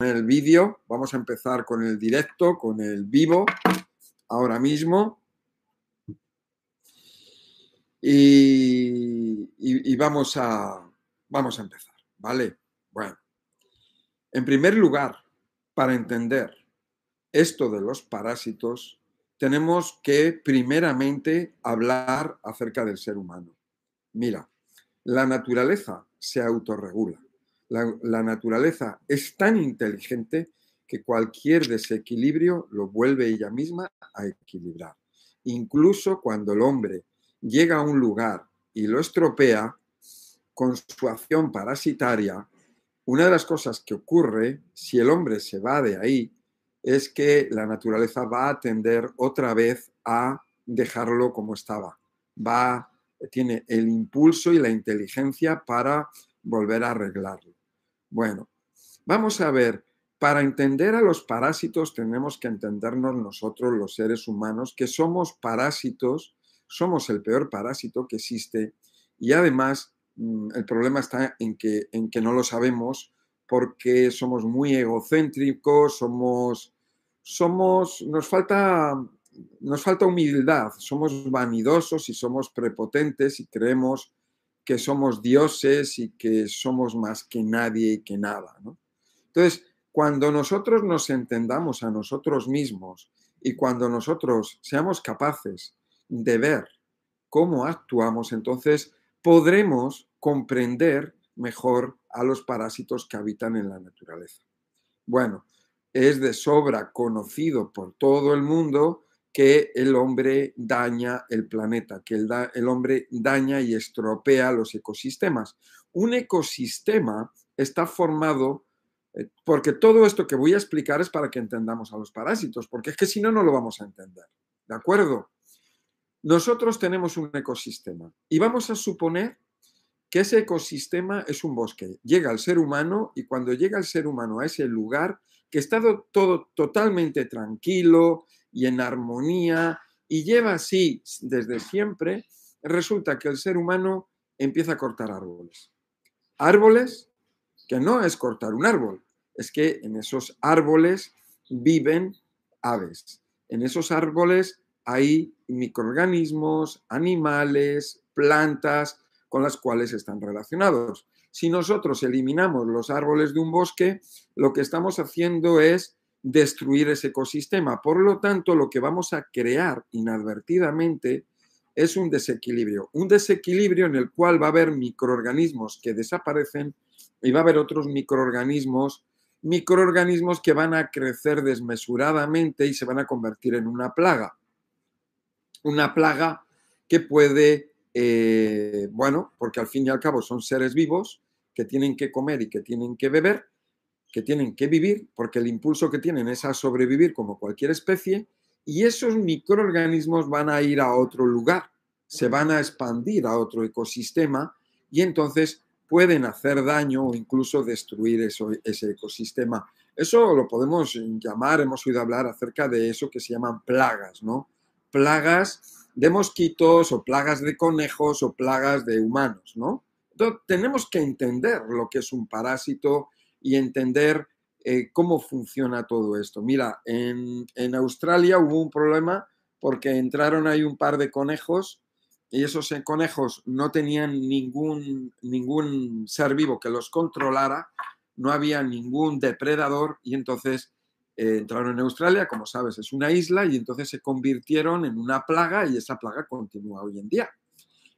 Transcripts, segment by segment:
el vídeo, vamos a empezar con el directo, con el vivo, ahora mismo. Y, vamos, a, vamos a empezar, ¿vale? Bueno, en primer lugar, para entender esto de los parásitos, tenemos que primeramente hablar acerca del ser humano. Mira, la naturaleza se autorregula la, naturaleza es tan inteligente que cualquier desequilibrio lo vuelve ella misma a equilibrar. Incluso cuando el hombre llega a un lugar y lo estropea con su acción parasitaria, una de las cosas que ocurre si el hombre se va de ahí es que la naturaleza va a tender otra vez a dejarlo como estaba. Va, tiene el impulso y la inteligencia para volver a arreglarlo. Bueno, vamos a ver, para entender a los parásitos tenemos que entendernos nosotros los seres humanos, que somos parásitos, somos el peor parásito que existe y además mm, el problema está en que, en que no lo sabemos porque somos muy egocéntricos, somos, somos, nos falta, nos falta humildad, somos vanidosos y somos prepotentes y creemos que somos dioses y que somos más que nadie y que nada. Entonces, cuando nosotros nos entendamos a nosotros mismos y cuando nosotros seamos capaces de ver cómo actuamos, entonces podremos comprender mejor a los parásitos que habitan en la naturaleza. Bueno, es de sobra conocido por todo el mundo que el hombre daña el planeta, que el, hombre daña y estropea los ecosistemas. Un ecosistema está formado, eh, porque todo esto que voy a explicar es para que entendamos a los parásitos, porque es que si no, no lo vamos a entender. ¿De acuerdo? Nosotros tenemos un ecosistema y vamos a suponer que ese ecosistema es un bosque. Llega el ser humano y cuando llega el ser humano a ese lugar, que está todo totalmente tranquilo, y en armonía y lleva así desde siempre, resulta que el ser humano empieza a cortar árboles. Árboles que no es cortar un árbol, es que en esos árboles viven aves. En esos árboles hay microorganismos, animales, plantas con las cuales están relacionados. Si nosotros eliminamos los árboles de un bosque, lo que estamos haciendo es destruir ese ecosistema. Por lo tanto, lo que vamos a crear inadvertidamente es un desequilibrio. Un desequilibrio en el cual va a haber microorganismos que desaparecen y va a haber otros microorganismos, microorganismos que van a crecer desmesuradamente y se van a convertir en una plaga. Una plaga que puede, eh, bueno, porque al fin y al cabo son seres vivos que tienen que comer y que tienen que beber, que tienen que vivir, porque el impulso que tienen es a sobrevivir como cualquier especie, y esos microorganismos van a ir a otro lugar, se van a expandir a otro ecosistema y entonces pueden hacer daño o incluso destruir ese ecosistema. Eso lo podemos llamar, hemos oído hablar acerca de eso que se llaman plagas, ¿no? Plagas de mosquitos o plagas de conejos o plagas de humanos, ¿no? Entonces, tenemos que entender lo que es un parásito, y entender eh, cómo funciona todo esto. Mira, en, Australia hubo un problema porque entraron ahí un par de conejos y esos eh, conejos no tenían ningún, ningún ser vivo que los controlara, no había ningún depredador y entonces eh, entraron en Australia, como sabes, es una isla y entonces se convirtieron en una plaga y esa plaga continúa hoy en día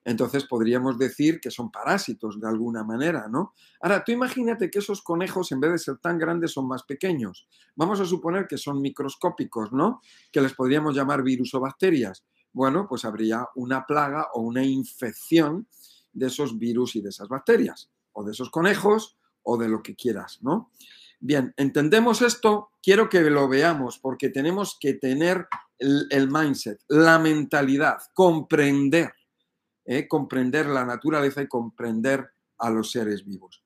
entonces podríamos decir que son parásitos de alguna manera, ¿no? Ahora, tú imagínate que esos conejos, en vez de ser tan grandes, son más pequeños. Vamos a suponer que son microscópicos, ¿no? Que les podríamos llamar virus o bacterias. Bueno, pues habría una plaga o una infección de esos virus y de esas bacterias, o de esos conejos, o de lo que quieras, ¿no? Bien, entendemos esto, quiero que lo veamos, porque tenemos que tener el, mindset, la mentalidad, comprender ¿eh? comprender la naturaleza y comprender a los seres vivos.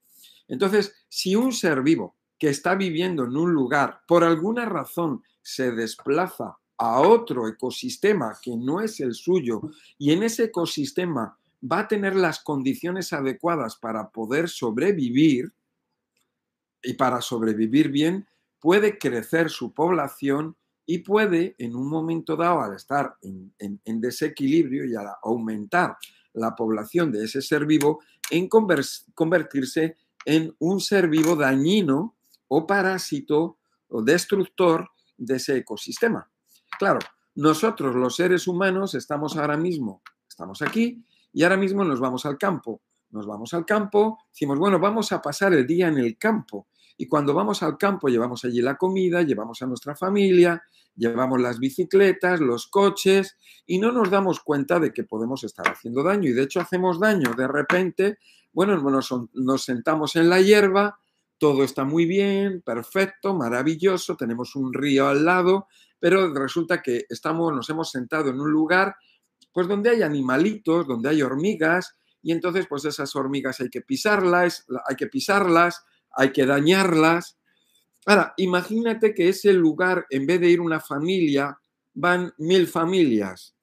Entonces, si un ser vivo que está viviendo en un lugar por alguna razón se desplaza a otro ecosistema que no es el suyo y en ese ecosistema va a tener las condiciones adecuadas para poder sobrevivir, y para sobrevivir bien, puede crecer su población y puede, en un momento dado, al estar en, desequilibrio y al aumentar la población de ese ser vivo, en convertirse en un ser vivo dañino o parásito o destructor de ese ecosistema. Claro, nosotros los seres humanos estamos ahora mismo, estamos aquí y ahora mismo nos vamos al campo. Nos vamos al campo, decimos, bueno, vamos a pasar el día en el campo. Y cuando vamos al campo llevamos allí la comida, llevamos a nuestra familia, llevamos las bicicletas, los coches y no nos damos cuenta de que podemos estar haciendo daño. Y de hecho hacemos daño. De repente, bueno, nos, sentamos en la hierba, todo está muy bien, perfecto, maravilloso, tenemos un río al lado, pero resulta que estamos, nos hemos sentado en un lugar pues donde hay animalitos, donde hay hormigas, y entonces pues esas hormigas hay que pisarlas, hay que pisarlas, hay que dañarlas. Ahora, imagínate que ese lugar, en vez de ir una familia, van mil familias.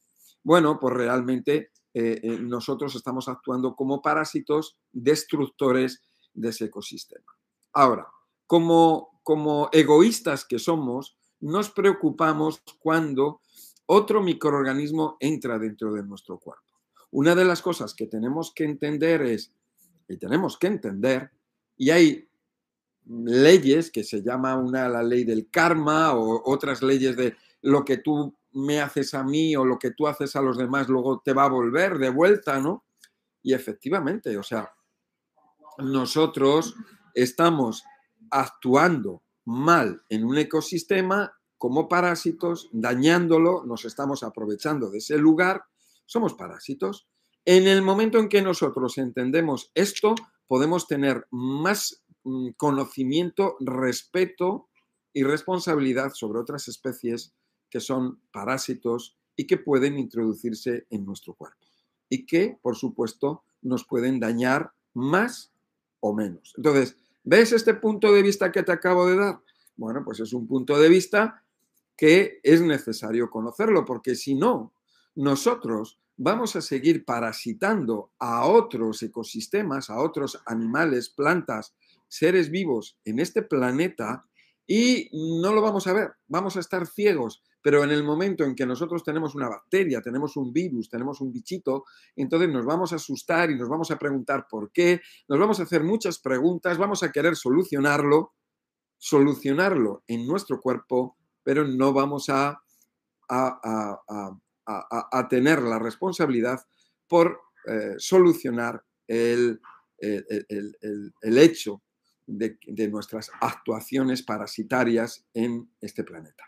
Bueno, pues realmente eh, eh, nosotros estamos actuando como parásitos destructores de ese ecosistema. Ahora, como, como egoístas que somos, nos preocupamos cuando otro microorganismo entra dentro de nuestro cuerpo. Una de las cosas que tenemos que entender es, y tenemos que entender, y hay leyes que se llama una la ley del karma o otras leyes de lo que tú me haces a mí o lo que tú haces a los demás luego te va a volver de vuelta, ¿no? Y efectivamente, o sea, nosotros estamos actuando mal en un ecosistema como parásitos, dañándolo, nos estamos aprovechando de ese lugar, somos parásitos. En el momento en que nosotros entendemos esto, podemos tener más conocimiento, respeto y responsabilidad sobre otras especies que son parásitos y que pueden introducirse en nuestro cuerpo y que, por supuesto, nos pueden dañar más o menos. Entonces, ¿Ves este punto de vista que te acabo de dar? Bueno, pues es un punto de vista que es necesario conocerlo, porque si no, nosotros vamos a seguir parasitando a otros ecosistemas, a otros animales, plantas, seres vivos en este planeta y no lo vamos a ver, vamos a estar ciegos. Pero en el momento en que nosotros tenemos una bacteria, tenemos un virus, tenemos un bichito, entonces nos vamos a asustar y nos vamos a preguntar por qué, nos vamos a hacer muchas preguntas, vamos a querer solucionarlo, solucionarlo en nuestro cuerpo, pero no vamos a, a, tener la responsabilidad por eh, solucionar el, el, hecho de, nuestras actuaciones parasitarias en este planeta.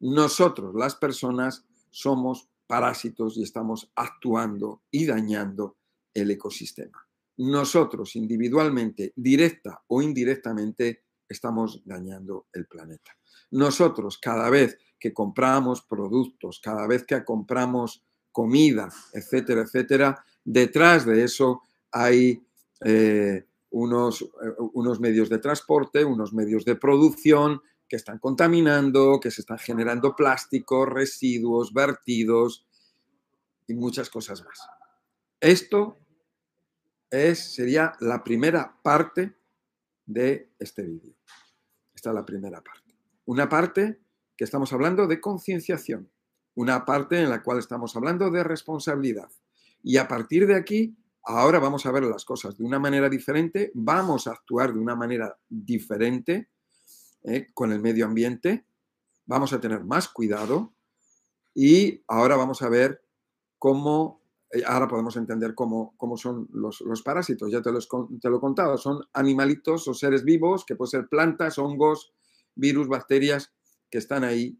Nosotros, las personas, somos parásitos y estamos actuando y dañando el ecosistema. Nosotros individualmente, directa o indirectamente, estamos dañando el planeta. Nosotros, cada vez que compramos productos, cada vez que compramos comida, etcétera, etcétera, detrás de eso hay eh, unos, eh, unos medios de transporte, unos medios de producción, que están contaminando, que se están generando plásticos, residuos, vertidos y muchas cosas más. Esto es, sería la primera parte de este vídeo. Esta es la primera parte. Una parte que estamos hablando de concienciación, una parte en la cual estamos hablando de responsabilidad. Y a partir de aquí, ahora vamos a ver las cosas de una manera diferente, vamos a actuar de una manera diferente ¿eh? con el medio ambiente, vamos a tener más cuidado y ahora vamos a ver cómo, eh, ahora podemos entender cómo, cómo son los, parásitos, ya te, te lo he contado, son animalitos o seres vivos que pueden ser plantas, hongos, virus, bacterias que están ahí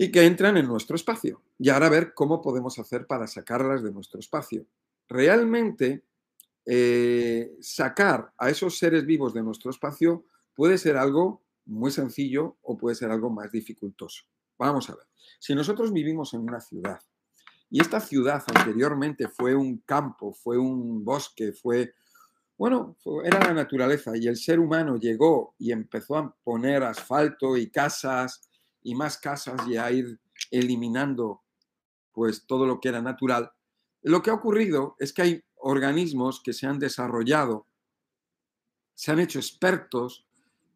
y que entran en nuestro espacio. Y ahora ver cómo podemos hacer para sacarlas de nuestro espacio. Realmente, eh, sacar a esos seres vivos de nuestro espacio puede ser algo muy sencillo o puede ser algo más dificultoso. Vamos a ver. Si nosotros vivimos en una ciudad y esta ciudad anteriormente fue un campo, fue un bosque, fue, bueno, era la naturaleza y el ser humano llegó y empezó a poner asfalto y casas y más casas y a ir eliminando pues todo lo que era natural, lo que ha ocurrido es que hay organismos que se han desarrollado se han hecho expertos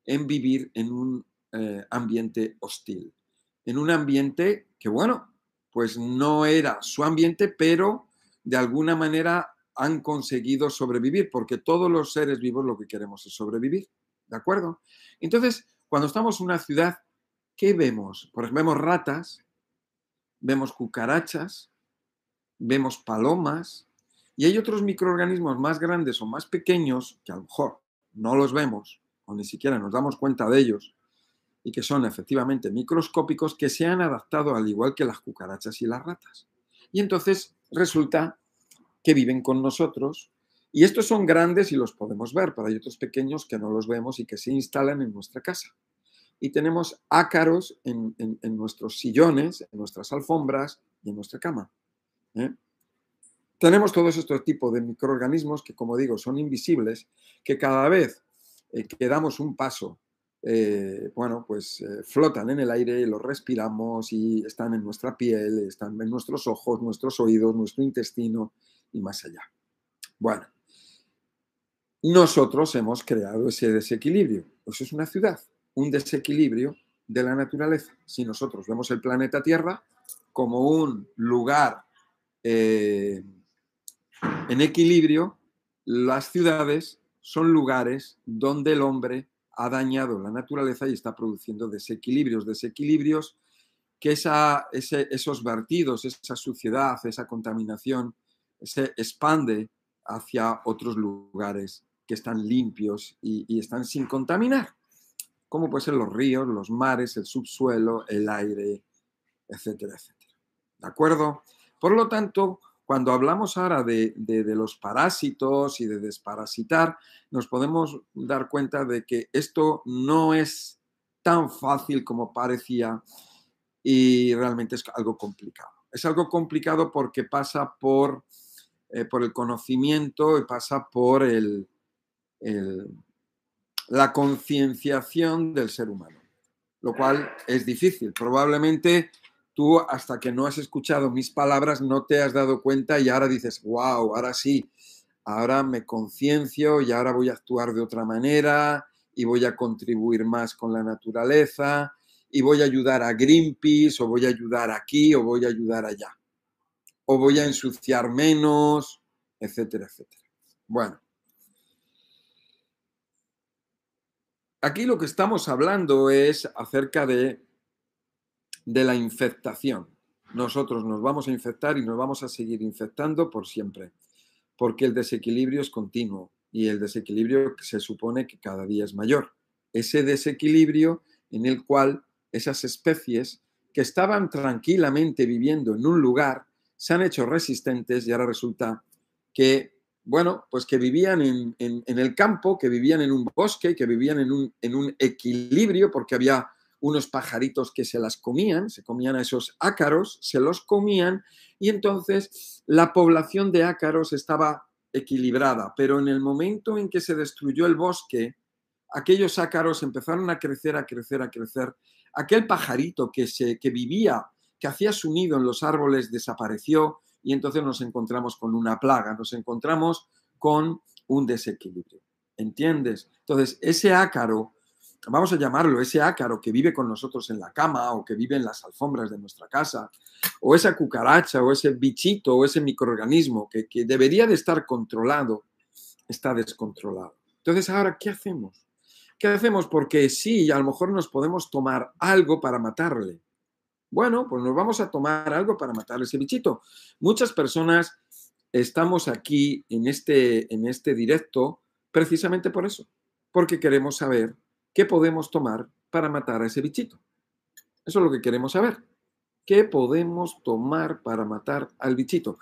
en vivir en un eh, ambiente hostil, en un ambiente que, bueno, pues no era su ambiente, pero de alguna manera han conseguido sobrevivir, porque todos los seres vivos lo que queremos es sobrevivir, ¿de acuerdo? Entonces, cuando estamos en una ciudad, ¿qué vemos? Pues vemos ratas, vemos cucarachas, vemos palomas, y hay otros microorganismos más grandes o más pequeños que a lo mejor no los vemos o ni siquiera nos damos cuenta de ellos y que son efectivamente microscópicos que se han adaptado al igual que las cucarachas y las ratas. Y entonces resulta que viven con nosotros y estos son grandes y los podemos ver, pero hay otros pequeños que no los vemos y que se instalan en nuestra casa. Y tenemos ácaros en, nuestros sillones, en nuestras alfombras y en nuestra cama. ¿Eh? Tenemos todos estos tipos de microorganismos que, como digo, son invisibles, que cada vez eh, que damos un paso, eh, bueno, pues flotan en el aire, los respiramos y están en nuestra piel, están en nuestros ojos, nuestros oídos, nuestro intestino y más allá. Bueno, nosotros hemos creado ese desequilibrio. Eso es una ciudad, un desequilibrio de la naturaleza. Si nosotros vemos el planeta Tierra como un lugar en equilibrio, las ciudades son lugares donde el hombre ha dañado la naturaleza y está produciendo desequilibrios, desequilibrios que esos vertidos, esa suciedad, esa contaminación se expande hacia otros lugares que están limpios y, y están sin contaminar, como pueden ser los ríos, los mares, el subsuelo, el aire, etcétera, etcétera. ¿De acuerdo? Por lo tanto, cuando hablamos ahora de, los parásitos y de desparasitar, nos podemos dar cuenta de que esto no es tan fácil como parecía y realmente es algo complicado. Es algo complicado porque pasa por, eh, por el conocimiento y pasa por el, la concienciación del ser humano, lo cual es difícil. Probablemente tú hasta que no has escuchado mis palabras no te has dado cuenta y ahora dices, wow, ahora sí, ahora me conciencio y ahora voy a actuar de otra manera y voy a contribuir más con la naturaleza y voy a ayudar a Greenpeace o voy a ayudar aquí o voy a ayudar allá o voy a ensuciar menos, etcétera, etcétera. Bueno. Aquí lo que estamos hablando es acerca de de la infectación. Nosotros nos vamos a infectar y nos vamos a seguir infectando por siempre, porque el desequilibrio es continuo y el desequilibrio se supone que cada día es mayor. Ese desequilibrio en el cual esas especies que estaban tranquilamente viviendo en un lugar se han hecho resistentes y ahora resulta que, bueno, pues que vivían en, el campo, que vivían en un bosque, que vivían en un, en un equilibrio porque había unos pajaritos que se las comían, se comían a esos ácaros, se los comían y entonces la población de ácaros estaba equilibrada, pero en el momento en que se destruyó el bosque, aquellos ácaros empezaron a crecer, a crecer, a crecer. Aquel pajarito que, se, que vivía, que hacía su nido en los árboles, desapareció y entonces nos encontramos con una plaga, nos encontramos con un desequilibrio. ¿Entiendes? Entonces, ese ácaro vamos a llamarlo, ese ácaro que vive con nosotros en la cama o que vive en las alfombras de nuestra casa, o esa cucaracha o ese bichito o ese microorganismo que, que debería de estar controlado, está descontrolado. Entonces, ahora, ¿qué hacemos? ¿Qué hacemos? Porque sí, a lo mejor nos podemos tomar algo para matarle. Bueno, pues nos vamos a tomar algo para matarle ese bichito. Muchas personas estamos aquí en este, en este directo precisamente por eso, porque queremos saber ¿qué podemos tomar para matar a ese bichito? Eso es lo que queremos saber. ¿Qué podemos tomar para matar al bichito?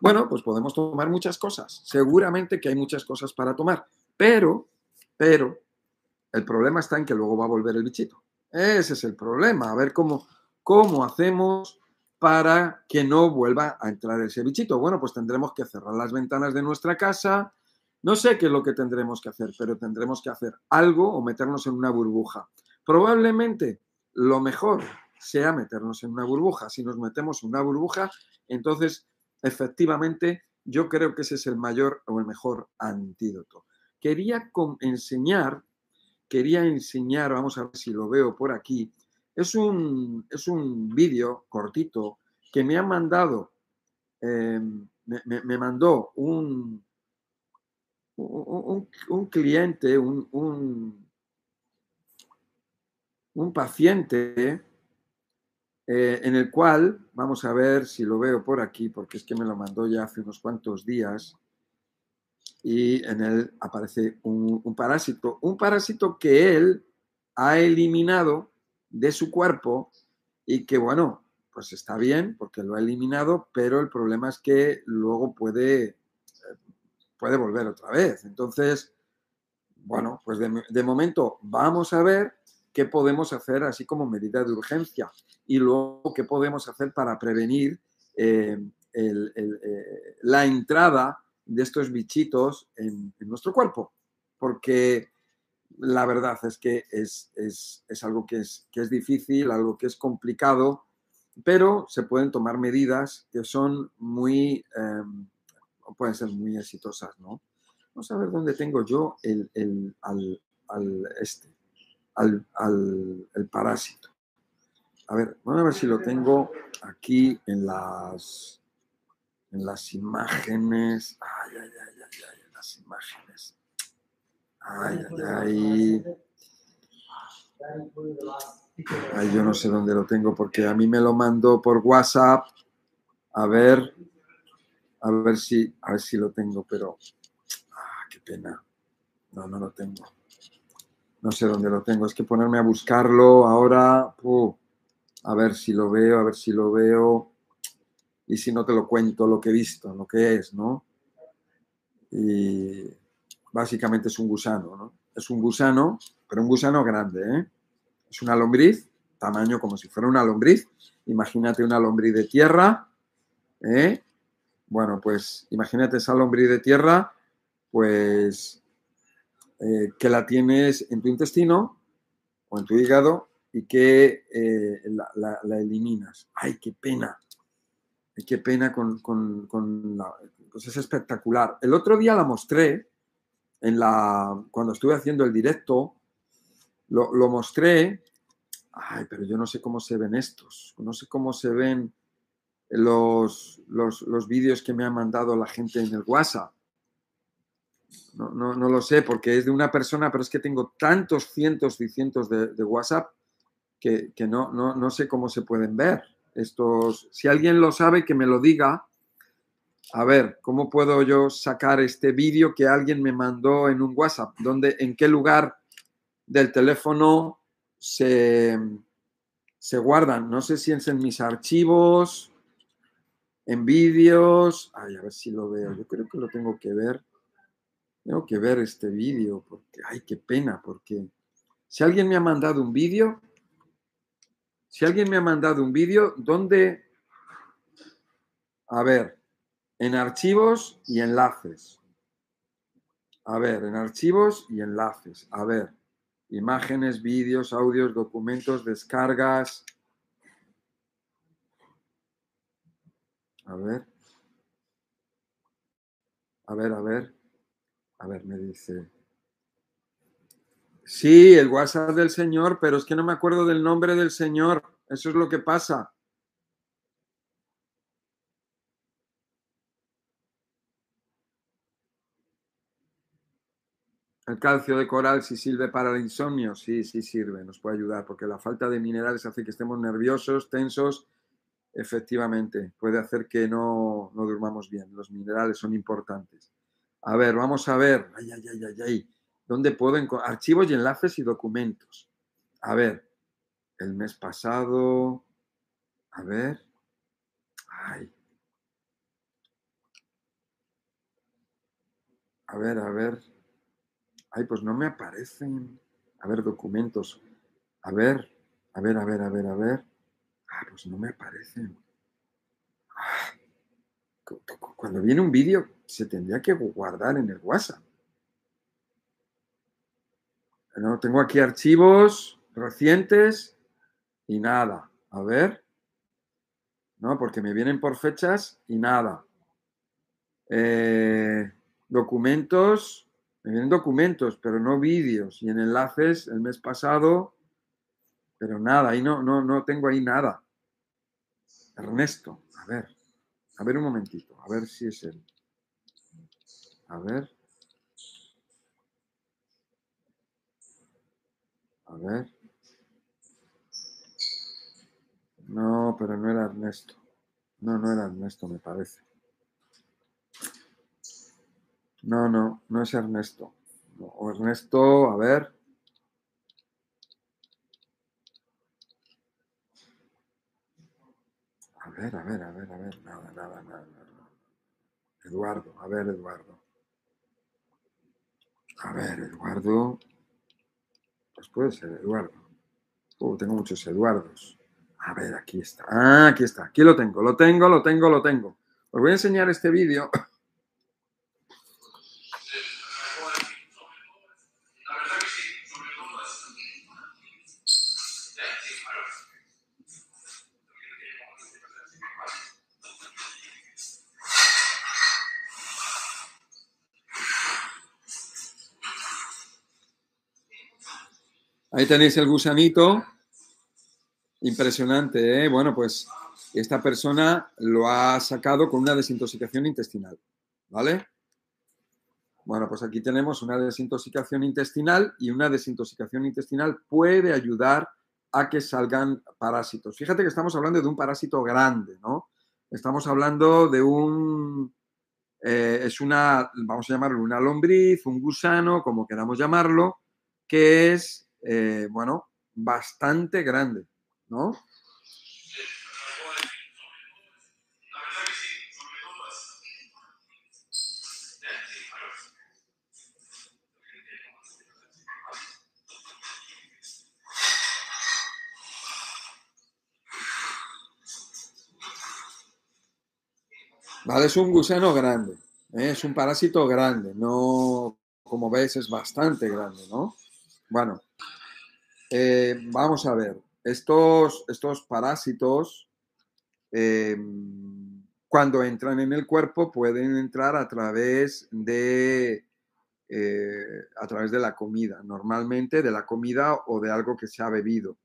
Bueno, pues podemos tomar muchas cosas. Seguramente que hay muchas cosas para tomar, pero, pero, el problema está en que luego va a volver el bichito. Ese es el problema. A ver cómo, cómo hacemos para que no vuelva a entrar ese bichito. Bueno, pues tendremos que cerrar las ventanas de nuestra casa, no sé qué es lo que tendremos que hacer, pero tendremos que hacer algo o meternos en una burbuja. Probablemente lo mejor sea meternos en una burbuja. Si nos metemos en una burbuja, entonces efectivamente yo creo que ese es el mayor o el mejor antídoto. quería enseñar, quería enseñar, vamos a ver si lo veo por aquí, es un, es un vídeo cortito que me ha mandado, em, me, mandó un, un, cliente, un, un, paciente, eh, en el cual, vamos a ver si lo veo por aquí, porque es que me lo mandó ya hace unos cuantos días, y en él aparece un, parásito, un parásito que él ha eliminado de su cuerpo y que, bueno, pues está bien porque lo ha eliminado, pero el problema es que luego puede, puede volver otra vez. Entonces, bueno, pues de, momento vamos a ver qué podemos hacer así como medida de urgencia y luego qué podemos hacer para prevenir eh, eh, la entrada de estos bichitos en, nuestro cuerpo, porque la verdad es que es, algo que es, que es difícil, algo que es complicado, pero se pueden tomar medidas que son muy, em, pueden ser muy exitosas, ¿no? Vamos a ver dónde tengo yo el, al, este, al, el parásito. A ver, vamos a ver si lo tengo aquí en las, en las imágenes. Ay, ay, ay, ay, ay, en las imágenes. Ay, ay, ay. Ay, yo no sé dónde lo tengo porque a mí me lo mandó por WhatsApp. A ver, a ver si, a ver si lo tengo, pero ah, qué pena. No, no lo tengo. No sé dónde lo tengo. Es que ponerme a buscarlo ahora. a ver si lo veo, a ver si lo veo y si no te lo cuento lo que he visto, lo que es, ¿no? Y básicamente es un gusano, ¿no? Es un gusano, pero un gusano grande, ¿eh? Es una lombriz, tamaño como si fuera una lombriz. Imagínate una lombriz de tierra, ¿eh? Bueno, pues imagínate esa lombriz de tierra, pues eh, que la tienes en tu intestino o en tu hígado y que eh, la, eliminas. ¡Ay, qué pena! qué pena con, la... Pues es espectacular. El otro día la mostré, en la, cuando estuve haciendo el directo, lo, lo mostré. Ay, pero yo no sé cómo se ven estos. No sé cómo se ven los, los, los vídeos que me ha mandado la gente en el WhatsApp. No, no, no, lo sé porque es de una persona, pero es que tengo tantos cientos y cientos de, WhatsApp que, que no, no, no, sé cómo se pueden ver estos, si alguien lo sabe, que me lo diga. A ver, ¿cómo puedo yo sacar este vídeo que alguien me mandó en un WhatsApp? ¿Dónde, ¿En qué lugar del teléfono se, se guardan? No sé si es en mis archivos, en vídeos. Ay, a ver si lo veo. Yo creo que lo tengo que ver. Tengo que ver este vídeo porque, ay, qué pena, porque si alguien me ha mandado un vídeo, si alguien me ha mandado un vídeo, ¿dónde? A ver, en archivos y enlaces. A ver, en archivos y enlaces. A ver, imágenes, vídeos, audios, documentos, descargas. A ver. A ver, a ver. A ver, me dice. Sí, el WhatsApp del Señor, pero es que no me acuerdo del nombre del Señor. Eso es lo que pasa. El calcio de coral si sirve para el insomnio, sí, sí sirve, nos puede ayudar, porque la falta de minerales hace que estemos nerviosos, tensos. Efectivamente, puede hacer que no, no durmamos bien. Los minerales son importantes. A ver, vamos a ver. Ay, ay, ay, ay, ay. ¿Dónde puedo encontrar? Archivos y enlaces y documentos. A ver, el mes pasado, a ver, ay. A ver, a ver. Ay, pues no me aparecen. A ver, documentos. A ver, a ver, a ver, a ver, a ver. Ah, pues no me aparecen. Cuando viene un vídeo, se tendría que guardar en el WhatsApp. No, tengo aquí archivos recientes y nada. A ver. No, porque me vienen por fechas y nada. Eh, documentos Me vienen documentos, pero no vídeos. Y en enlaces el mes pasado, pero nada, ahí no, no, no tengo ahí nada. Ernesto, a ver, a ver un momentito, a ver si es él. A ver. A ver. No, pero no era Ernesto. No, no era Ernesto, me parece. No, no, no es Ernesto. O Ernesto, a ver. A ver, a ver, a ver, a ver. Nada, nada, nada, nada. Eduardo, a ver, Eduardo. A ver, Eduardo. Pues puede ser Eduardo. Uh, tengo muchos Eduardos. A ver, aquí está. Ah, aquí está. Aquí lo tengo, lo tengo, lo tengo, lo tengo. Os voy a enseñar este vídeo Ahí tenéis el gusanito. Impresionante, ¿eh? Bueno, pues esta persona lo ha sacado con una desintoxicación intestinal, ¿vale? Bueno, pues aquí tenemos una desintoxicación intestinal y una desintoxicación intestinal puede ayudar a que salgan parásitos. Fíjate que estamos hablando de un parásito grande, ¿no? Estamos hablando de un, eh, es una, vamos a llamarlo una lombriz, un gusano, como queramos llamarlo, que es eh, bueno, bastante grande, ¿no? Vale, es un gusano grande, ¿eh? es un parásito grande, no, como ves, es bastante grande, ¿no? Bueno, eh, vamos a ver, estos, estos parásitos, eh, cuando entran en el cuerpo, pueden entrar a través de, eh, a través de la comida, normalmente de la comida o de algo que se ha bebido.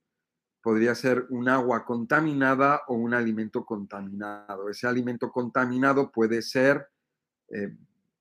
Podría ser un agua contaminada o un alimento contaminado. Ese alimento contaminado puede ser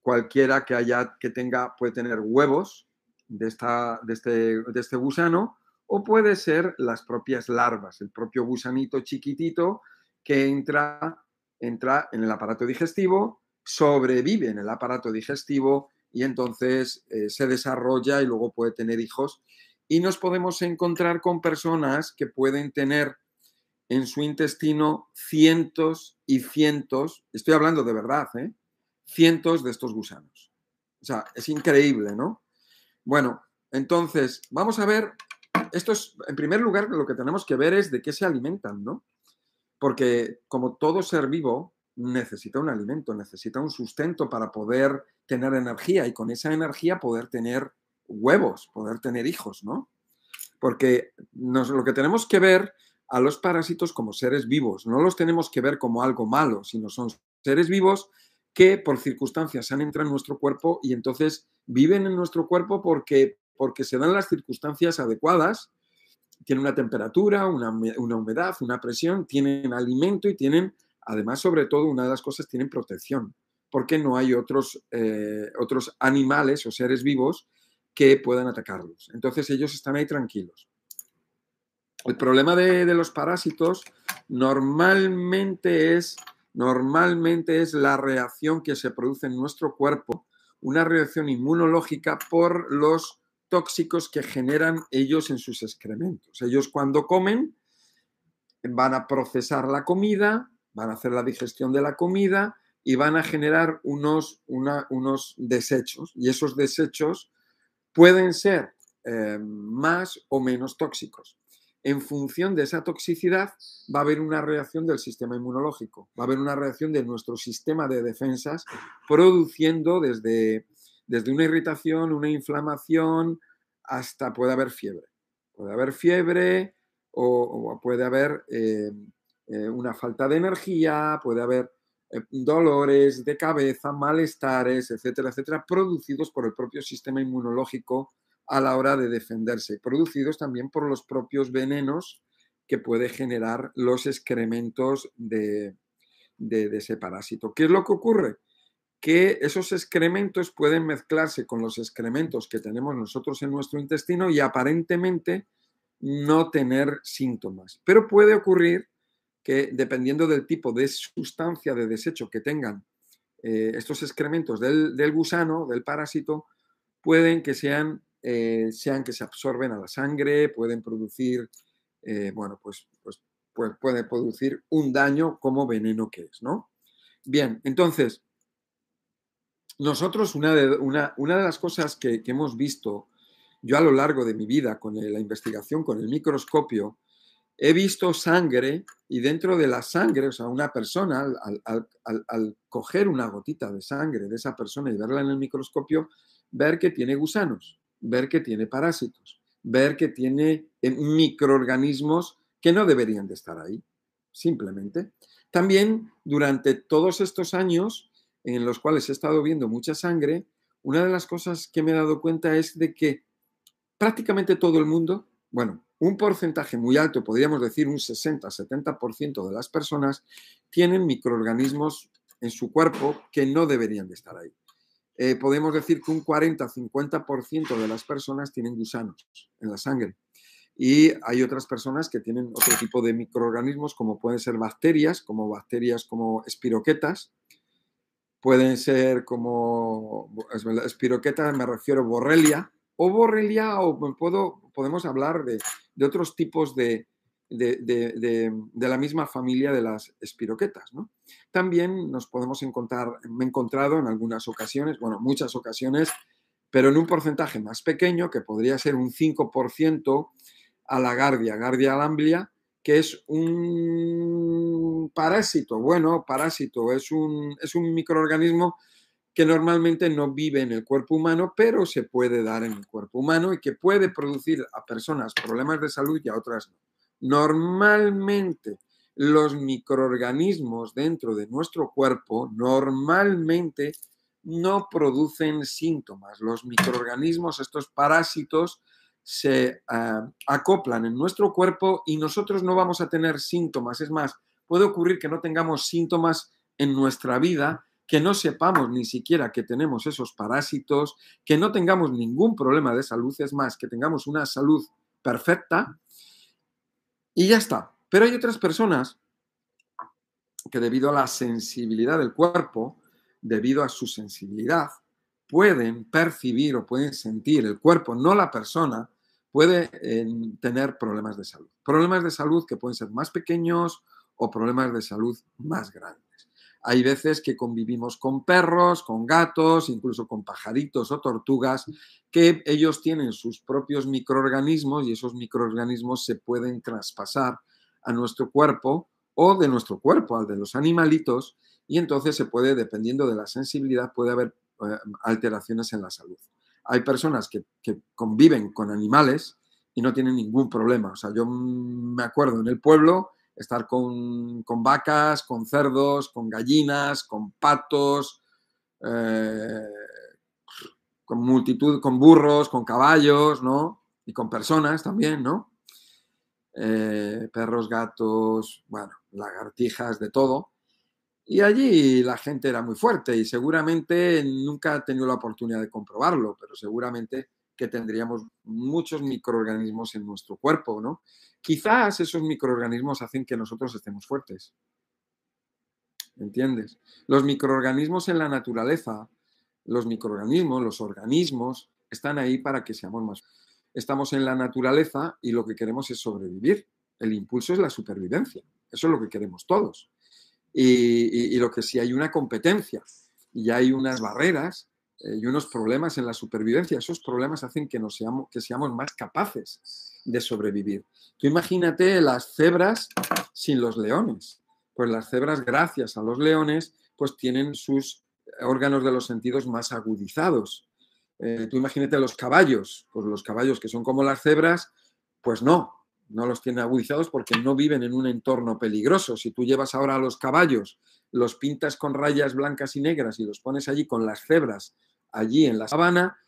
cualquiera que haya, que tenga, puede tener huevos de, esta, de, este, de este gusano o puede ser las propias larvas, el propio gusanito chiquitito que entra, entra en el aparato digestivo, sobrevive en el aparato digestivo y entonces eh, se desarrolla y luego puede tener hijos. Y nos podemos encontrar con personas que pueden tener en su intestino cientos y cientos, estoy hablando de verdad, ¿eh? cientos de estos gusanos. O sea, es increíble, ¿no? Bueno, entonces, vamos a ver esto es, en primer lugar, lo que tenemos que ver es de qué se alimentan, ¿no? Porque como todo ser vivo necesita un alimento, necesita un sustento para poder tener energía y con esa energía poder tener huevos, poder tener hijos, ¿no? Porque lo que tenemos que ver a los parásitos como seres vivos, no los tenemos que ver como algo malo, sino son seres vivos que por circunstancias han entrado en nuestro cuerpo y entonces viven en nuestro cuerpo porque porque se dan las circunstancias adecuadas, tienen una temperatura, una, humedad, una presión, tienen alimento y tienen, además, sobre todo, una de las cosas, tienen protección, porque no hay otros, eh, otros animales o seres vivos que puedan atacarlos. Entonces ellos están ahí tranquilos. El problema de, de los parásitos normalmente es, normalmente es la reacción que se produce en nuestro cuerpo, una reacción inmunológica por los tóxicos que generan ellos en sus excrementos. Ellos cuando comen van a procesar la comida, van a hacer la digestión de la comida y van a generar unos, unos desechos. Y esos desechos pueden ser eh, más o menos tóxicos. En función de esa toxicidad va a haber una reacción del sistema inmunológico, va a haber una reacción de nuestro sistema de defensas produciendo desde desde una irritación, una inflamación, hasta puede haber fiebre. Puede haber fiebre o, puede haber eh, eh, una falta de energía, puede haber eh, dolores de cabeza, malestares, etcétera, etcétera, producidos por el propio sistema inmunológico a la hora de defenderse, producidos también por los propios venenos que puede generar los excrementos de, de, ese parásito. ¿Qué es lo que ocurre? Que esos excrementos pueden mezclarse con los excrementos que tenemos nosotros en nuestro intestino y aparentemente no tener síntomas. Pero puede ocurrir que dependiendo del tipo de sustancia de desecho que tengan eh, estos excrementos del, gusano, del parásito, pueden que sean, eh, sean que se absorben a la sangre, pueden producir, eh, bueno, pues, pues, pues, puede producir un daño como veneno que es, ¿no? Bien, entonces, nosotros una de, una, una de las cosas que, que hemos visto yo a lo largo de mi vida con la investigación, con el microscopio, he visto sangre y dentro de la sangre, o sea, una persona, al, coger una gotita de sangre de esa persona y verla en el microscopio, ver que tiene gusanos, ver que tiene parásitos, ver que tiene eh, microorganismos que no deberían de estar ahí, simplemente. También durante todos estos años en los cuales he estado viendo mucha sangre, una de las cosas que me he dado cuenta es de que prácticamente todo el mundo, bueno, un porcentaje muy alto, podríamos decir un 60-70% de las personas, tienen microorganismos en su cuerpo que no deberían de estar ahí. Eh, podemos decir que un 40-50% de las personas tienen gusanos en la sangre. Y hay otras personas que tienen otro tipo de microorganismos, como pueden ser bacterias, como bacterias como espiroquetas, pueden ser como espiroquetas, me refiero borrelia, o borrelia, o puedo, podemos hablar de, otros tipos de, de, la misma familia de las espiroquetas. También nos podemos encontrar, me he encontrado en algunas ocasiones, bueno, muchas ocasiones, pero en un porcentaje más pequeño, que podría ser un 5% a la Gardia, Gardia lamblia, que es un parásito. Bueno, parásito es un, es un microorganismo que normalmente no vive en el cuerpo humano, pero se puede dar en el cuerpo humano y que puede producir a personas problemas de salud y a otras no. Normalmente los microorganismos dentro de nuestro cuerpo normalmente no producen síntomas. Los microorganismos, estos parásitos, se ah, acoplan en nuestro cuerpo y nosotros no vamos a tener síntomas. Es más, puede ocurrir que no tengamos síntomas en nuestra vida que no sepamos ni siquiera que tenemos esos parásitos, que no tengamos ningún problema de salud, es más, que tengamos una salud perfecta y ya está. Pero hay otras personas que debido a la sensibilidad del cuerpo, debido a su sensibilidad, pueden percibir o pueden sentir el cuerpo, no la persona, puede eh, tener problemas de salud. Problemas de salud que pueden ser más pequeños o problemas de salud más grandes. Hay veces que convivimos con perros, con gatos, incluso con pajaritos o tortugas, que ellos tienen sus propios microorganismos y esos microorganismos se pueden traspasar a nuestro cuerpo o de nuestro cuerpo al de los animalitos y entonces se puede, dependiendo de la sensibilidad, puede haber eh, alteraciones en la salud. Hay personas que, conviven con animales y no tienen ningún problema. O sea, yo me acuerdo en el pueblo estar con, vacas, con cerdos, con gallinas, con patos, eh, con multitud, con burros, con caballos, ¿no? Y con personas también, ¿no? Eh, perros, gatos, bueno, lagartijas, de todo. Y allí la gente era muy fuerte y seguramente nunca he tenido la oportunidad de comprobarlo, pero seguramente que tendríamos muchos microorganismos en nuestro cuerpo, ¿no? Quizás esos microorganismos hacen que nosotros estemos fuertes. ¿Entiendes? Los microorganismos en la naturaleza, los microorganismos, los organismos, están ahí para que seamos más. Estamos en la naturaleza y lo que queremos es sobrevivir. El impulso es la supervivencia. Eso es lo que queremos todos. Y, lo que si hay una competencia y hay unas barreras, eh, y unos problemas en la supervivencia. Esos problemas hacen que, nos seamos, que seamos más capaces de sobrevivir. Tú imagínate las cebras sin los leones. Pues las cebras, gracias a los leones, pues tienen sus órganos de los sentidos más agudizados. Eh, tú imagínate los caballos, pues los caballos que son como las cebras, pues no, no los tiene agudizados porque no viven en un entorno peligroso. Si tú llevas ahora a los caballos, los pintas con rayas blancas y negras y los pones allí con las cebras, allí en la sabana,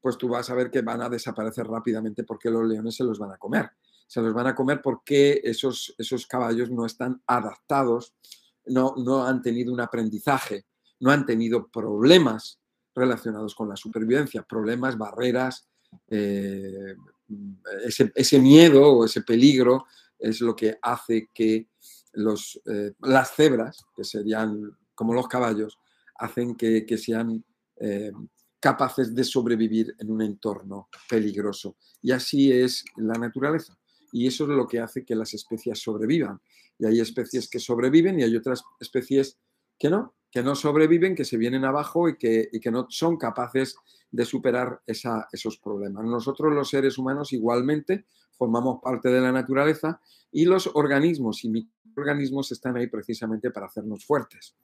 pues tú vas a ver que van a desaparecer rápidamente porque los leones se los van a comer. Se los van a comer porque esos, esos caballos no están adaptados, no, no han tenido un aprendizaje, no han tenido problemas relacionados con la supervivencia, problemas, barreras, eh, ese, miedo o ese peligro es lo que hace que eh, las cebras, que serían como los caballos, hacen que, sean eh, capaces de sobrevivir en un entorno peligroso. Y así es la naturaleza. Y eso es lo que hace que las especies sobrevivan. Y hay especies que sobreviven y hay otras especies que no, que no sobreviven, que se vienen abajo y que, que no son capaces de superar esos problemas. Nosotros los seres humanos igualmente formamos parte de la naturaleza y los organismos y microorganismos están ahí precisamente para hacernos fuertes.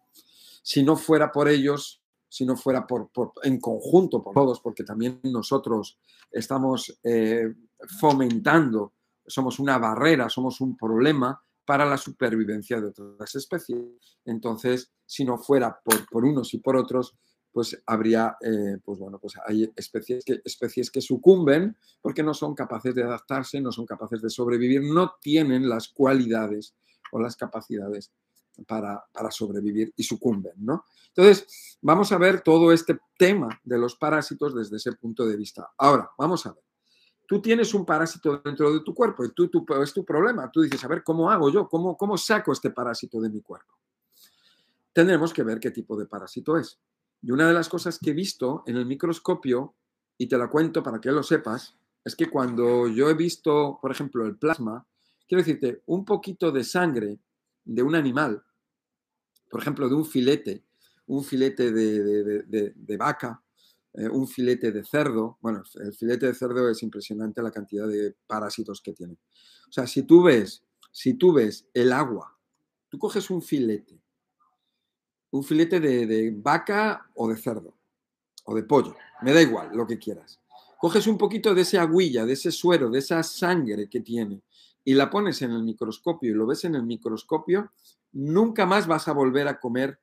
Si no fuera por ellos, si no fuera por, en conjunto por todos, porque también nosotros estamos eh, fomentando, somos una barrera, somos un problema, para la supervivencia de otras especies. Entonces, si no fuera por, unos y por otros, pues habría, eh, pues bueno, pues hay especies que, especies que sucumben porque no son capaces de adaptarse, no son capaces de sobrevivir, no tienen las cualidades o las capacidades para, para, sobrevivir y sucumben, ¿no? Entonces, vamos a ver todo este tema de los parásitos desde ese punto de vista. Ahora, vamos a ver tú tienes un parásito dentro de tu cuerpo y tú, es tu problema. Tú dices, a ver, ¿cómo hago yo? ¿Cómo, ¿Cómo saco este parásito de mi cuerpo? Tendremos que ver qué tipo de parásito es. Y una de las cosas que he visto en el microscopio, y te la cuento para que lo sepas, es que cuando yo he visto, por ejemplo, el plasma, quiero decirte, un poquito de sangre de un animal, por ejemplo, de un filete, un filete de vaca, eh, un filete de cerdo, bueno, el filete de cerdo es impresionante la cantidad de parásitos que tiene. O sea, si tú ves, si tú ves el agua, tú coges un filete, un filete de, de vaca o de cerdo, o de pollo, me da igual, lo que quieras. Coges un poquito de esa aguilla, de ese suero, de esa sangre que tiene, y la pones en el microscopio y lo ves en el microscopio, nunca más vas a volver a comer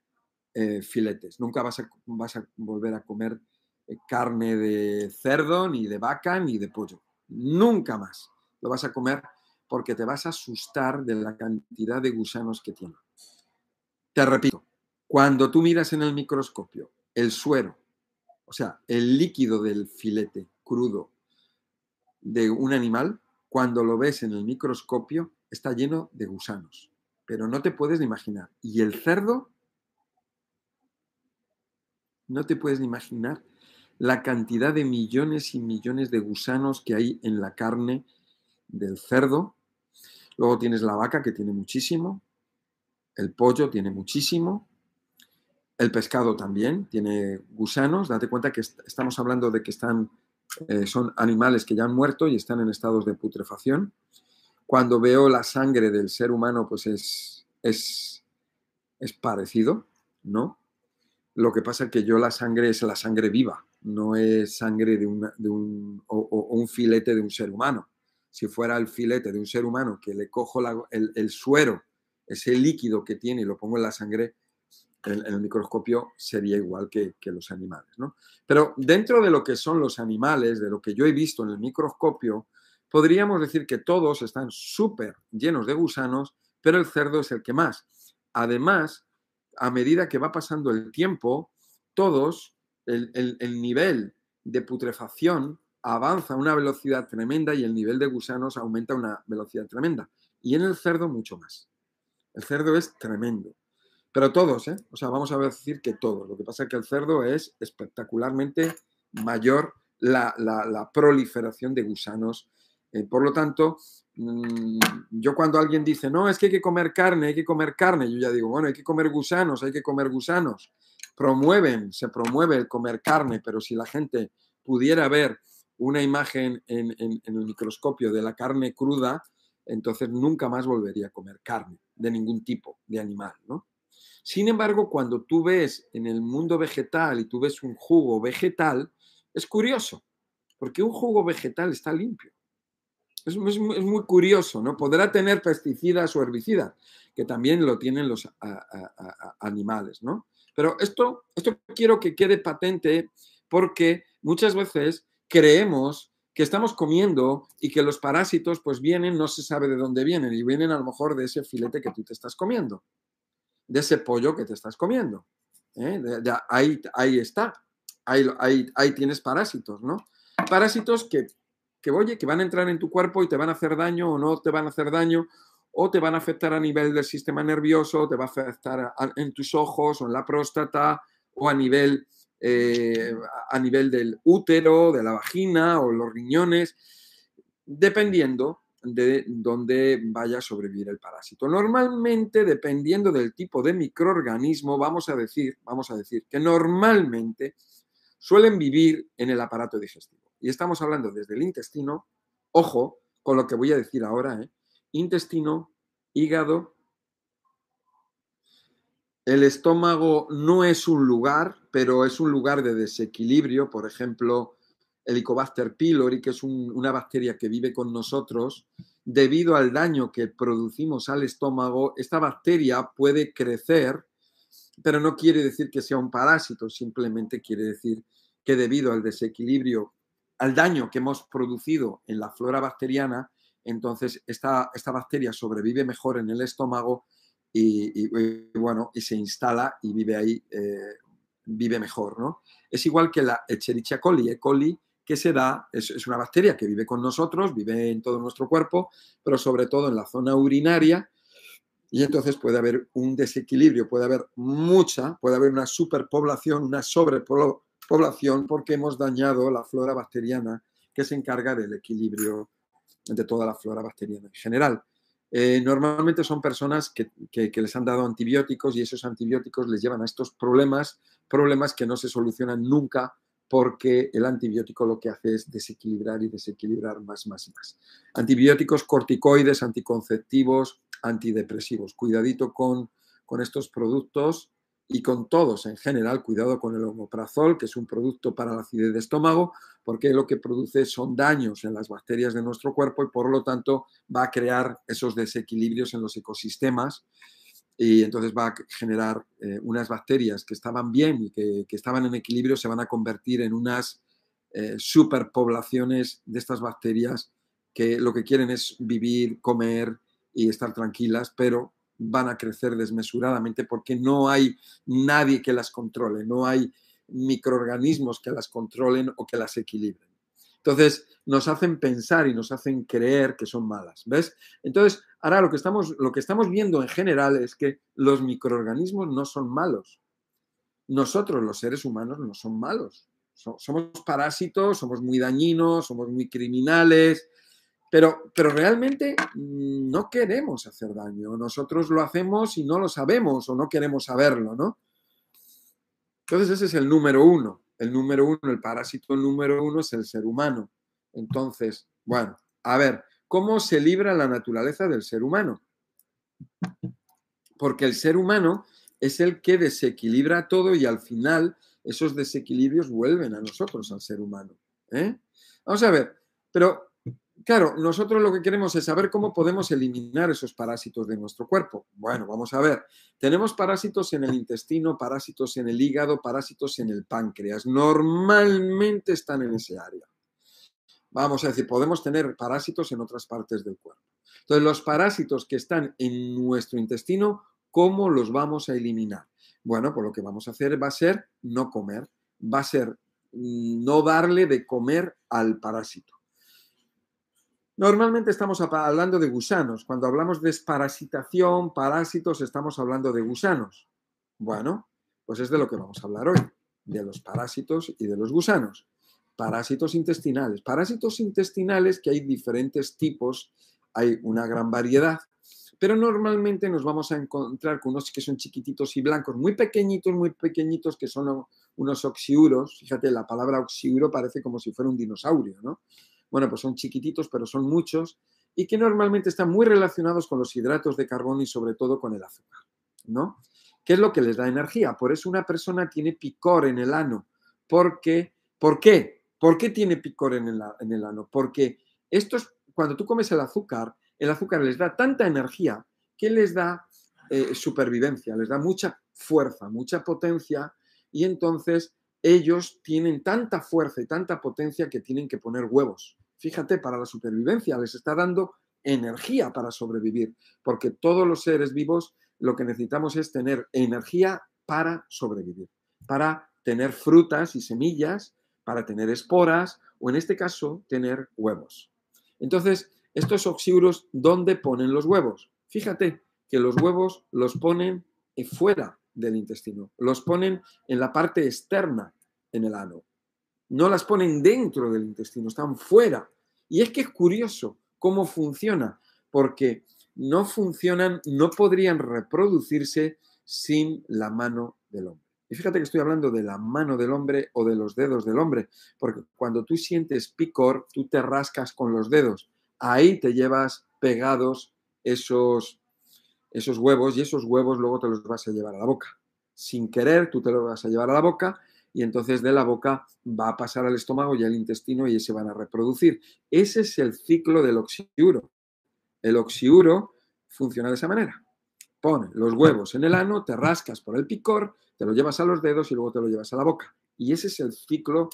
eh, filetes, nunca vas a, vas a volver a comer eh, carne de cerdo, ni de vaca, ni de pollo. Nunca más lo vas a comer porque te vas a asustar de la cantidad de gusanos que tiene. Te repito, cuando tú miras en el microscopio el suero, o sea, el líquido del filete crudo de un animal, cuando lo ves en el microscopio, está lleno de gusanos. Pero no te puedes ni imaginar. Y el cerdo, no te puedes ni imaginar la cantidad de millones y millones de gusanos que hay en la carne del cerdo. Luego tienes la vaca que tiene muchísimo, el pollo tiene muchísimo, el pescado también tiene gusanos. Date cuenta que estamos hablando de que están, eh, son animales que ya han muerto y están en estados de putrefacción. Cuando veo la sangre del ser humano, pues es, es, es parecido, ¿no? Lo que pasa es que yo la sangre es la sangre viva, no es sangre de, un, o, un filete de un ser humano. Si fuera el filete de un ser humano que le cojo el, suero, ese líquido que tiene y lo pongo en la sangre, en, el microscopio sería igual que, los animales. ¿no? Pero dentro de lo que son los animales, de lo que yo he visto en el microscopio, podríamos decir que todos están súper llenos de gusanos, pero el cerdo es el que más. Además, a medida que va pasando el tiempo, todos el, nivel de putrefacción avanza a una velocidad tremenda y el nivel de gusanos aumenta a una velocidad tremenda. Y en el cerdo mucho más. El cerdo es tremendo. Pero todos, ¿eh? O sea, vamos a decir que todos. Lo que pasa es que el cerdo es espectacularmente mayor la, proliferación de gusanos. Eh, por lo tanto, mm, yo cuando alguien dice, no, es que hay que comer carne, hay que comer carne, yo ya digo, bueno, hay que comer gusanos, hay que comer gusanos promueven, se promueve el comer carne, pero si la gente pudiera ver una imagen en, el microscopio de la carne cruda, entonces nunca más volvería a comer carne de ningún tipo de animal, ¿no? Sin embargo, cuando tú ves en el mundo vegetal y tú ves un jugo vegetal, es curioso, porque un jugo vegetal está limpio. Es, muy curioso, ¿no? Podrá tener pesticidas o herbicidas, que también lo tienen los animales, ¿no? Pero esto, esto quiero que quede patente porque muchas veces creemos que estamos comiendo y que los parásitos pues vienen, no se sabe de dónde vienen, y vienen a lo mejor de ese filete que tú te estás comiendo, de ese pollo que te estás comiendo. ¿eh? ahí, ahí está, ahí, ahí, ahí tienes parásitos, ¿no? Parásitos que que oye, que van a entrar en tu cuerpo y te van a hacer daño o no te van a hacer daño, o te van a afectar a nivel del sistema nervioso, te va a afectar en tus ojos o en la próstata, o a nivel, eh, a nivel del útero, de la vagina o los riñones, dependiendo de dónde vaya a sobrevivir el parásito. Normalmente, dependiendo del tipo de microorganismo, vamos a decir, vamos a decir que normalmente suelen vivir en el aparato digestivo. Y estamos hablando desde el intestino, ojo con lo que voy a decir ahora, ¿eh? intestino, hígado. El estómago no es un lugar, pero es un lugar de desequilibrio. Por ejemplo, Helicobacter pylori, que es una bacteria que vive con nosotros, debido al daño que producimos al estómago, esta bacteria puede crecer, pero no quiere decir que sea un parásito, simplemente quiere decir que debido al desequilibrio al daño que hemos producido en la flora bacteriana, entonces esta, bacteria sobrevive mejor en el estómago y, bueno, y se instala y vive ahí, eh, vive mejor, ¿no? Es igual que la Echerichia coli, E. coli, que se da, es, una bacteria que vive con nosotros, vive en todo nuestro cuerpo, pero sobre todo en la zona urinaria, y entonces puede haber un desequilibrio, puede haber mucha, puede haber una superpoblación, una sobrepoblación población porque hemos dañado la flora bacteriana que se encarga del equilibrio de toda la flora bacteriana en general. Eh, normalmente son personas que, les han dado antibióticos y esos antibióticos les llevan a estos problemas, problemas que no se solucionan nunca porque el antibiótico lo que hace es desequilibrar y desequilibrar más, más y más. Antibióticos corticoides, anticonceptivos, antidepresivos. Cuidadito con, con estos productos y con todos en general, cuidado con el omoprazol, que es un producto para la acidez de estómago, porque lo que produce son daños en las bacterias de nuestro cuerpo y por lo tanto va a crear esos desequilibrios en los ecosistemas y entonces va a generar eh, unas bacterias que estaban bien y que, estaban en equilibrio, se van a convertir en unas eh, superpoblaciones de estas bacterias que lo que quieren es vivir, comer y estar tranquilas, pero van a crecer desmesuradamente porque no hay nadie que las controle, no hay microorganismos que las controlen o que las equilibren. Entonces, nos hacen pensar y nos hacen creer que son malas, ¿ves? Entonces, ahora lo que estamos, lo que estamos viendo en general es que los microorganismos no son malos. Nosotros, los seres humanos, no son malos. Somos parásitos, somos muy dañinos, somos muy criminales, pero, pero realmente mm, no queremos hacer daño. Nosotros lo hacemos y no lo sabemos o no queremos saberlo, ¿no? Entonces ese es el número uno. El número uno, el parásito número uno es el ser humano. Entonces, bueno, a ver, ¿cómo se libra la naturaleza del ser humano? Porque el ser humano es el que desequilibra todo y al final esos desequilibrios vuelven a nosotros, al ser humano. ¿eh? Vamos a ver, pero Claro, nosotros lo que queremos es saber cómo podemos eliminar esos parásitos de nuestro cuerpo. Bueno, vamos a ver. Tenemos parásitos en el intestino, parásitos en el hígado, parásitos en el páncreas. Normalmente están en ese área. Vamos a decir, podemos tener parásitos en otras partes del cuerpo. Entonces, los parásitos que están en nuestro intestino, ¿cómo los vamos a eliminar? Bueno, pues lo que vamos a hacer va a ser no comer, va a ser mm, no darle de comer al parásito. Normalmente estamos hablando de gusanos. Cuando hablamos de desparasitación, parásitos, estamos hablando de gusanos. Bueno, pues es de lo que vamos a hablar hoy, de los parásitos y de los gusanos. Parásitos intestinales. Parásitos intestinales que hay diferentes tipos, hay una gran variedad, pero normalmente nos vamos a encontrar con unos que son chiquititos y blancos, muy pequeñitos, muy pequeñitos, que son unos oxiuros. Fíjate, la palabra oxiuro parece como si fuera un dinosaurio, ¿no? Bueno, pues son chiquititos, pero son muchos y que normalmente están muy relacionados con los hidratos de carbono y sobre todo con el azúcar, ¿no? ¿Qué es lo que les da energía? Por eso una persona tiene picor en el ano. Porque, ¿Por qué? ¿Por qué tiene picor en el, ano? Porque estos cuando tú comes el azúcar, el azúcar les da tanta energía que les da eh, supervivencia, les da mucha fuerza, mucha potencia y entonces ellos tienen tanta fuerza y tanta potencia que tienen que poner huevos. Fíjate, para la supervivencia les está dando energía para sobrevivir, porque todos los seres vivos lo que necesitamos es tener energía para sobrevivir, para tener frutas y semillas, para tener esporas o en este caso tener huevos. Entonces, estos oxíuros, ¿dónde ponen los huevos? Fíjate que los huevos los ponen fuera del intestino, los ponen en la parte externa, en el ano. No las ponen dentro del intestino, están fuera. Y es que es curioso cómo funciona, porque no funcionan, no podrían reproducirse sin la mano del hombre. Y fíjate que estoy hablando de la mano del hombre o de los dedos del hombre, porque cuando tú sientes picor, tú te rascas con los dedos. Ahí te llevas pegados esos, esos huevos y esos huevos luego te los vas a llevar a la boca. Sin querer, tú te los vas a llevar a la boca y entonces de la boca va a pasar al estómago y al intestino y se van a reproducir. Ese es el ciclo del oxiuro. El oxiuro funciona de esa manera. Pone los huevos en el ano, te rascas por el picor, te lo llevas a los dedos y luego te lo llevas a la boca. Y ese es el ciclo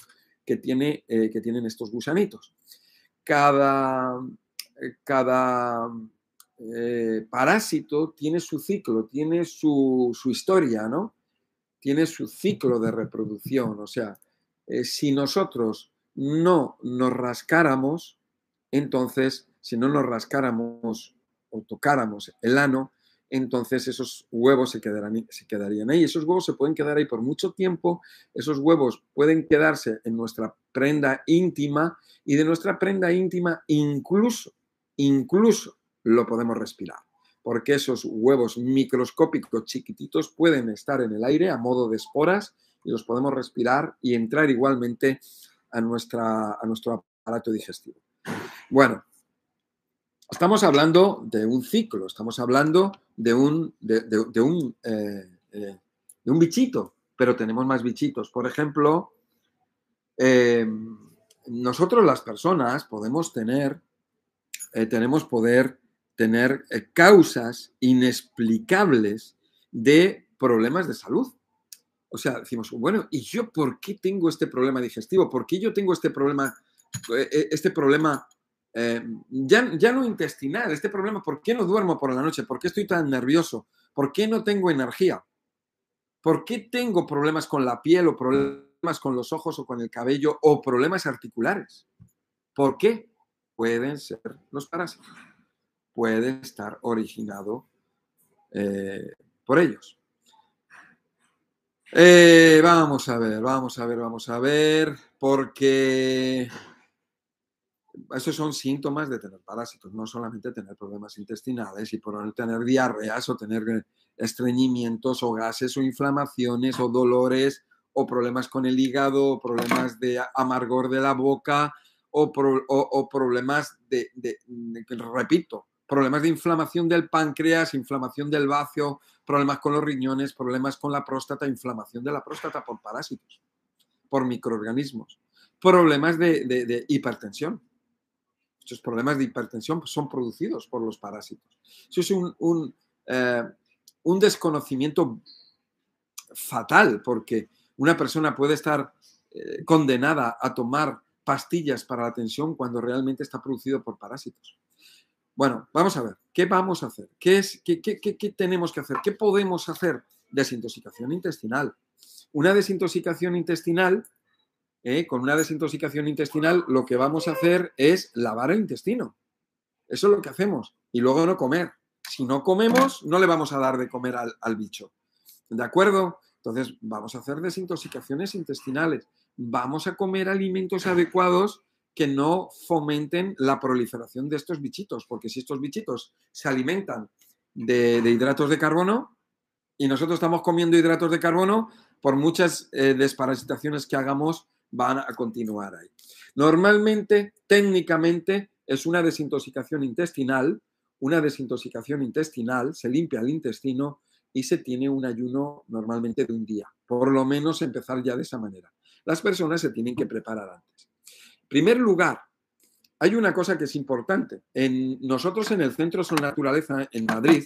que, tiene, eh, que tienen estos gusanitos. Cada, eh, cada eh, parásito tiene su ciclo, tiene su, su historia, ¿no? Tiene su ciclo de reproducción. O sea, eh, si nosotros no nos rascáramos, entonces, si no nos rascáramos o tocáramos el ano, entonces esos huevos se, quedarán, se quedarían ahí. Esos huevos se pueden quedar ahí por mucho tiempo, esos huevos pueden quedarse en nuestra prenda íntima y de nuestra prenda íntima incluso, incluso lo podemos respirar porque esos huevos microscópicos chiquititos pueden estar en el aire a modo de esporas y los podemos respirar y entrar igualmente a, nuestra, a nuestro aparato digestivo. Bueno, estamos hablando de un ciclo, estamos hablando de un, de, un, eh, eh, de un bichito, pero tenemos más bichitos. Por ejemplo, eh, nosotros las personas podemos tener, tenemos poder tener eh, causas inexplicables de problemas de salud. O sea, decimos, bueno, ¿y yo por qué tengo este problema digestivo? ¿Por qué yo tengo este problema, eh, eh, este problema ya, ya no intestinal, este problema, ¿por qué no duermo por la noche? ¿Por qué estoy tan nervioso? ¿Por qué no tengo energía? ¿Por qué tengo problemas con la piel o problemas con los ojos o con el cabello o problemas articulares? ¿Por qué? Pueden ser los parásitos puede estar originado eh, por ellos. Eh, vamos a ver, vamos a ver, vamos a ver, porque esos son síntomas de tener parásitos, no solamente tener problemas intestinales y por tener diarreas o tener estreñimientos o gases o inflamaciones o dolores o problemas con el hígado, o problemas de amargor de la boca o, problemas de, repito, problemas de inflamación del páncreas, inflamación del bacio, problemas con los riñones, problemas con la próstata, inflamación de la próstata por parásitos, por microorganismos, problemas de, hipertensión. Estos problemas de hipertensión son producidos por los parásitos. Eso es un, eh, desconocimiento fatal porque una persona puede estar eh, condenada a tomar pastillas para la tensión cuando realmente está producido por parásitos. Bueno, vamos a ver, ¿qué vamos a hacer? ¿Qué, es, qué, tenemos que hacer? ¿Qué podemos hacer? Desintoxicación intestinal. Una desintoxicación intestinal, ¿eh? con una desintoxicación intestinal, lo que vamos a hacer es lavar el intestino. Eso es lo que hacemos. Y luego no comer. Si no comemos, no le vamos a dar de comer al, al bicho. ¿De acuerdo? Entonces, vamos a hacer desintoxicaciones intestinales. Vamos a comer alimentos adecuados que no fomenten la proliferación de estos bichitos, porque si estos bichitos se alimentan de, hidratos de carbono y nosotros estamos comiendo hidratos de carbono, por muchas eh, desparasitaciones que hagamos van a continuar ahí. Normalmente, técnicamente, es una desintoxicación intestinal, una desintoxicación intestinal, se limpia el intestino y se tiene un ayuno normalmente de un día. Por lo menos empezar ya de esa manera. Las personas se tienen que preparar antes primer lugar, hay una cosa que es importante. Nosotros en el Centro Sol Naturaleza, en Madrid,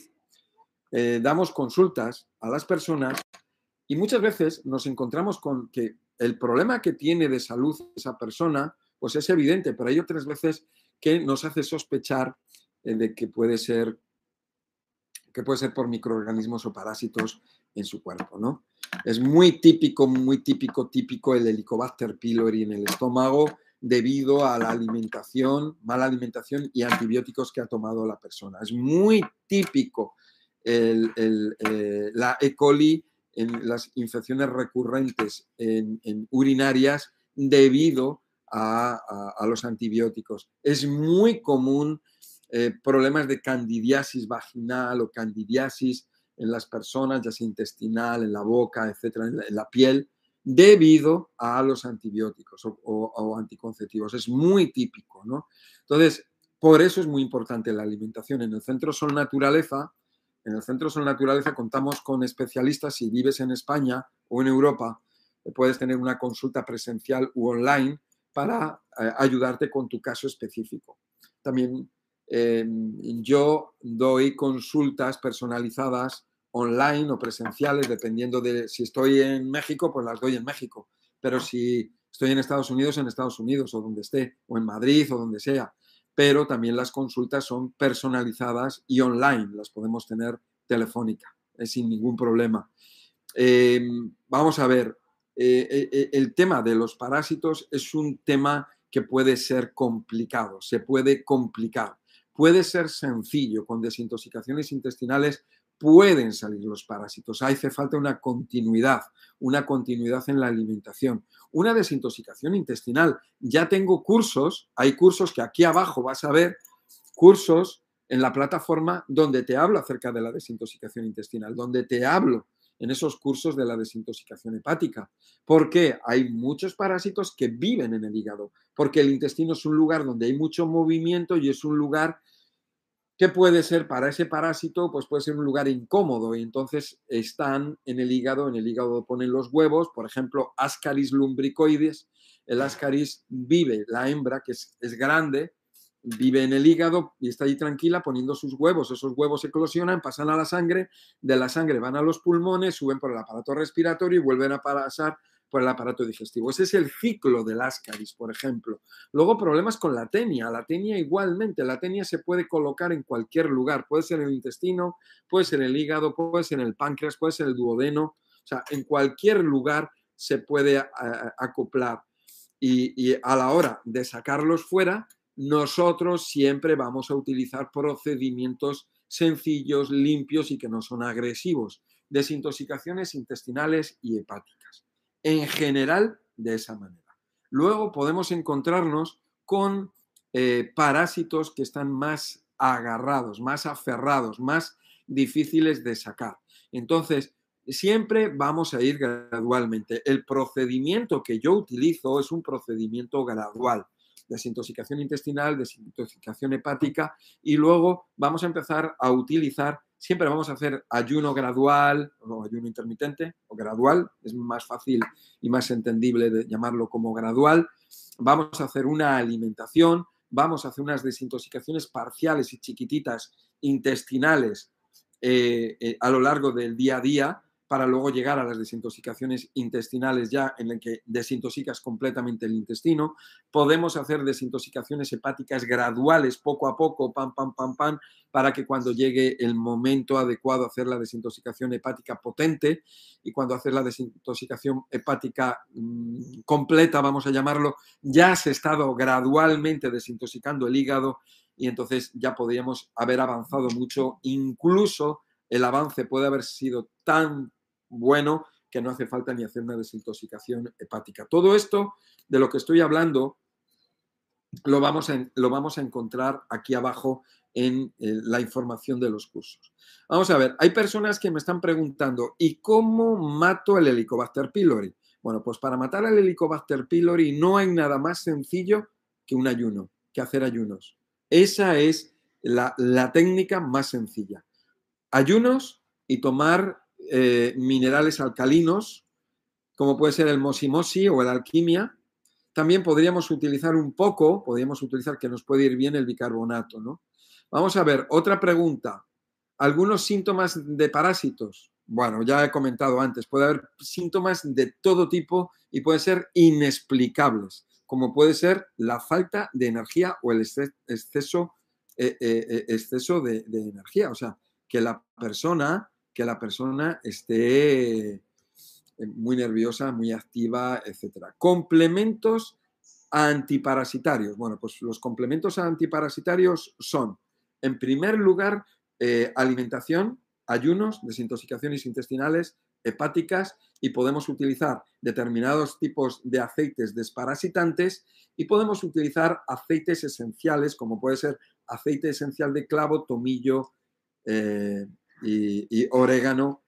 eh, damos consultas a las personas y muchas veces nos encontramos con que el problema que tiene de salud esa persona, pues es evidente, pero hay otras veces que nos hace sospechar eh, de que puede ser que puede ser por microorganismos o parásitos en su cuerpo, ¿no? Es muy típico, muy típico, típico el Helicobacter pylori en el estómago debido a la alimentación, mala alimentación y antibióticos que ha tomado la persona. Es muy típico el, eh, la E. coli en las infecciones recurrentes en, urinarias debido a, los antibióticos. Es muy común eh, problemas de candidiasis vaginal o candidiasis en las personas, ya sea intestinal, en la boca, etcétera, en la, piel, debido a los antibióticos o, anticonceptivos. Es muy típico, ¿no? Entonces, por eso es muy importante la alimentación. En el Centro Sol Naturaleza, en el Centro Naturaleza contamos con especialistas. Si vives en España o en Europa, eh, puedes tener una consulta presencial u online para eh, ayudarte con tu caso específico. También em, yo doy consultas personalizadas online o presenciales, dependiendo de si estoy en México, pues las doy en México. Pero si estoy en Estados Unidos, en Estados Unidos o donde esté, o en Madrid o donde sea pero también las consultas son personalizadas y online, las podemos tener telefónica, sin ningún problema. Em, vamos a ver, eh, eh, eh, el tema de los parásitos es un tema que puede ser complicado, se puede complicar. Puede ser sencillo, con desintoxicaciones intestinales pueden salir los parásitos. Hace falta una continuidad, una continuidad en la alimentación. Una desintoxicación intestinal. Ya tengo cursos, hay cursos que aquí abajo vas a ver, cursos en la plataforma donde te hablo acerca de la desintoxicación intestinal, donde te hablo en esos cursos de la desintoxicación hepática. Porque hay muchos parásitos que viven en el hígado, porque el intestino es un lugar donde hay mucho movimiento y es un lugar ¿Qué puede ser para ese parásito? Pues puede ser un lugar incómodo y entonces están en el hígado, en el hígado ponen los huevos, por ejemplo, Ascaris lumbricoides, el Ascaris vive, la hembra que es, es grande, vive en el hígado y está ahí tranquila poniendo sus huevos, esos huevos eclosionan, pasan a la sangre, de la sangre van a los pulmones, suben por el aparato respiratorio y vuelven a pasar por el aparato digestivo. Ese es el ciclo del ascaris, por ejemplo. Luego problemas con la tenia. La tenia igualmente, la tenia se puede colocar en cualquier lugar. Puede ser en el intestino, puede ser en el hígado, puede ser en el páncreas, puede ser en el duodeno. O sea, en cualquier lugar se puede acoplar. Y, y a la hora de sacarlos fuera, nosotros siempre vamos a utilizar procedimientos sencillos, limpios y que no son agresivos. Desintoxicaciones intestinales y hepáticas en general de esa manera. Luego podemos encontrarnos con eh, parásitos que están más agarrados, más aferrados, más difíciles de sacar. Entonces, siempre vamos a ir gradualmente. El procedimiento que yo utilizo es un procedimiento gradual. Desintoxicación intestinal, desintoxicación hepática y luego vamos a empezar a utilizar Siempre vamos a hacer ayuno gradual o ayuno intermitente o gradual, es más fácil y más entendible de llamarlo como gradual. Vamos a hacer una alimentación, vamos a hacer unas desintoxicaciones parciales y chiquititas intestinales eh, eh, a lo largo del día a día para luego llegar a las desintoxicaciones intestinales ya en el que desintoxicas completamente el intestino. Podemos hacer desintoxicaciones hepáticas graduales, poco a poco, pam, pam, pam, pam, para que cuando llegue el momento adecuado hacer la desintoxicación hepática potente y cuando hacer la desintoxicación hepática mm, completa, vamos a llamarlo, ya se ha estado gradualmente desintoxicando el hígado y entonces ya podríamos haber avanzado mucho, incluso el avance puede haber sido tan bueno que no hace falta ni hacer una desintoxicación hepática. Todo esto de lo que estoy hablando lo vamos a, lo vamos a encontrar aquí abajo en eh, la información de los cursos. Vamos a ver, hay personas que me están preguntando, ¿y cómo mato el Helicobacter pylori? Bueno, pues para matar al Helicobacter pylori no hay nada más sencillo que un ayuno, que hacer ayunos. Esa es la, la técnica más sencilla. Ayunos y tomar eh, minerales alcalinos, como puede ser el mosimosi o el alquimia, también podríamos utilizar un poco, podríamos utilizar que nos puede ir bien el bicarbonato, ¿no? Vamos a ver, otra pregunta. ¿Algunos síntomas de parásitos? Bueno, ya he comentado antes, puede haber síntomas de todo tipo y pueden ser inexplicables, como puede ser la falta de energía o el exceso, eh, eh, exceso de, energía. O sea, que la persona, que la persona esté muy nerviosa, muy activa, etc. Complementos antiparasitarios. Bueno, pues los complementos antiparasitarios son, en primer lugar, alimentación, ayunos, desintoxicaciones intestinales, hepáticas y podemos utilizar determinados tipos de aceites desparasitantes y podemos utilizar aceites esenciales como puede ser aceite esencial de clavo, tomillo eh, y, orégano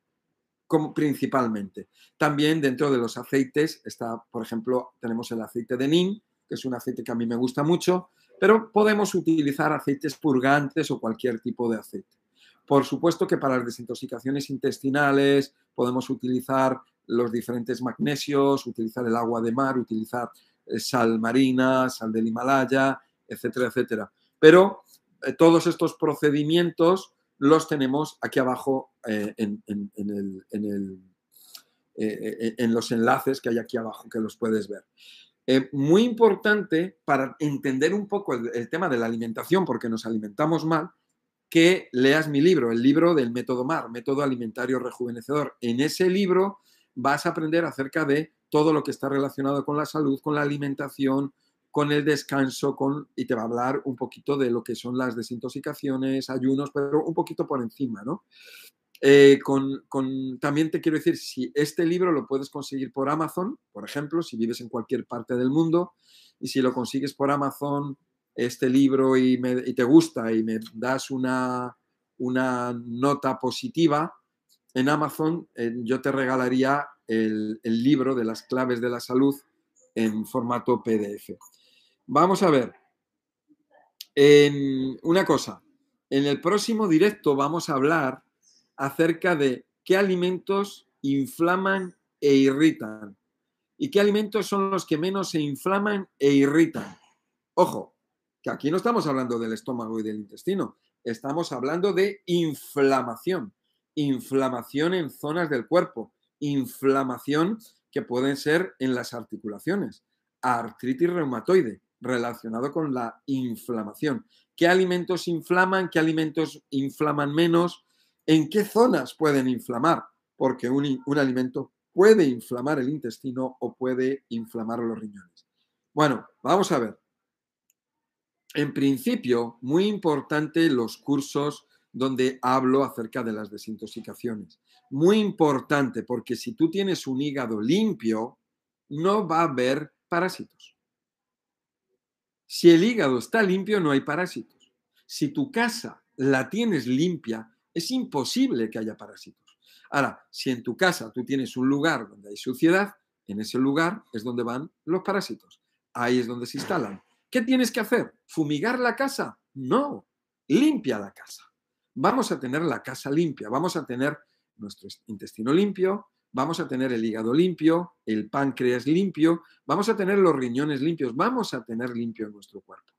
como principalmente. También dentro de los aceites está, por ejemplo, tenemos el aceite de nin, que es un aceite que a mí me gusta mucho, pero podemos utilizar aceites purgantes o cualquier tipo de aceite. Por supuesto que para las desintoxicaciones intestinales podemos utilizar los diferentes magnesios, utilizar el agua de mar, utilizar eh, sal marina, sal del Himalaya, etcétera, etcétera. Pero eh, todos estos procedimientos los tenemos aquí abajo eh, en, los enlaces que hay aquí abajo, que los puedes ver. muy importante para entender un poco el tema de la alimentación, porque nos alimentamos mal, que leas mi libro, el libro del método MAR, método alimentario rejuvenecedor. En ese libro vas a aprender acerca de todo lo que está relacionado con la salud, con la alimentación, con el descanso, con, y te va a hablar un poquito de lo que son las desintoxicaciones, ayunos, pero un poquito por encima, ¿no? Eh, con, también te quiero decir, si este libro lo puedes conseguir por Amazon, por ejemplo, si vives en cualquier parte del mundo, y si lo consigues por Amazon este libro y, te gusta y me das una, una nota positiva, en Amazon eh, yo te regalaría el, libro de las claves de la salud en formato PDF. Vamos a ver. En una cosa, en el próximo directo vamos a hablar acerca de qué alimentos inflaman e irritan y qué alimentos son los que menos se inflaman e irritan. Ojo, aquí no estamos hablando del estómago y del intestino, estamos hablando de inflamación, inflamación en zonas del cuerpo, inflamación que pueden ser en las articulaciones, artritis reumatoide, relacionado con la inflamación. ¿Qué alimentos inflaman? ¿Qué alimentos inflaman menos? ¿En qué zonas pueden inflamar? Porque un, un alimento puede inflamar el intestino o puede inflamar los riñones. Bueno, vamos a ver en principio, muy importante los cursos donde hablo acerca de las desintoxicaciones. Muy importante porque si tú tienes un hígado limpio, no va a haber parásitos. Si el hígado está limpio, no hay parásitos. Si tu casa la tienes limpia, es imposible que haya parásitos. Ahora, si en tu casa tú tienes un lugar donde hay suciedad, en ese lugar es donde van los parásitos. Ahí es donde se instalan. ¿Qué tienes que hacer? ¿Fumigar la casa? No, limpia la casa. Vamos a tener la casa limpia, vamos a tener nuestro intestino limpio, vamos a tener el hígado limpio, el páncreas limpio, vamos a tener los riñones limpios, vamos a tener limpio nuestro cuerpo.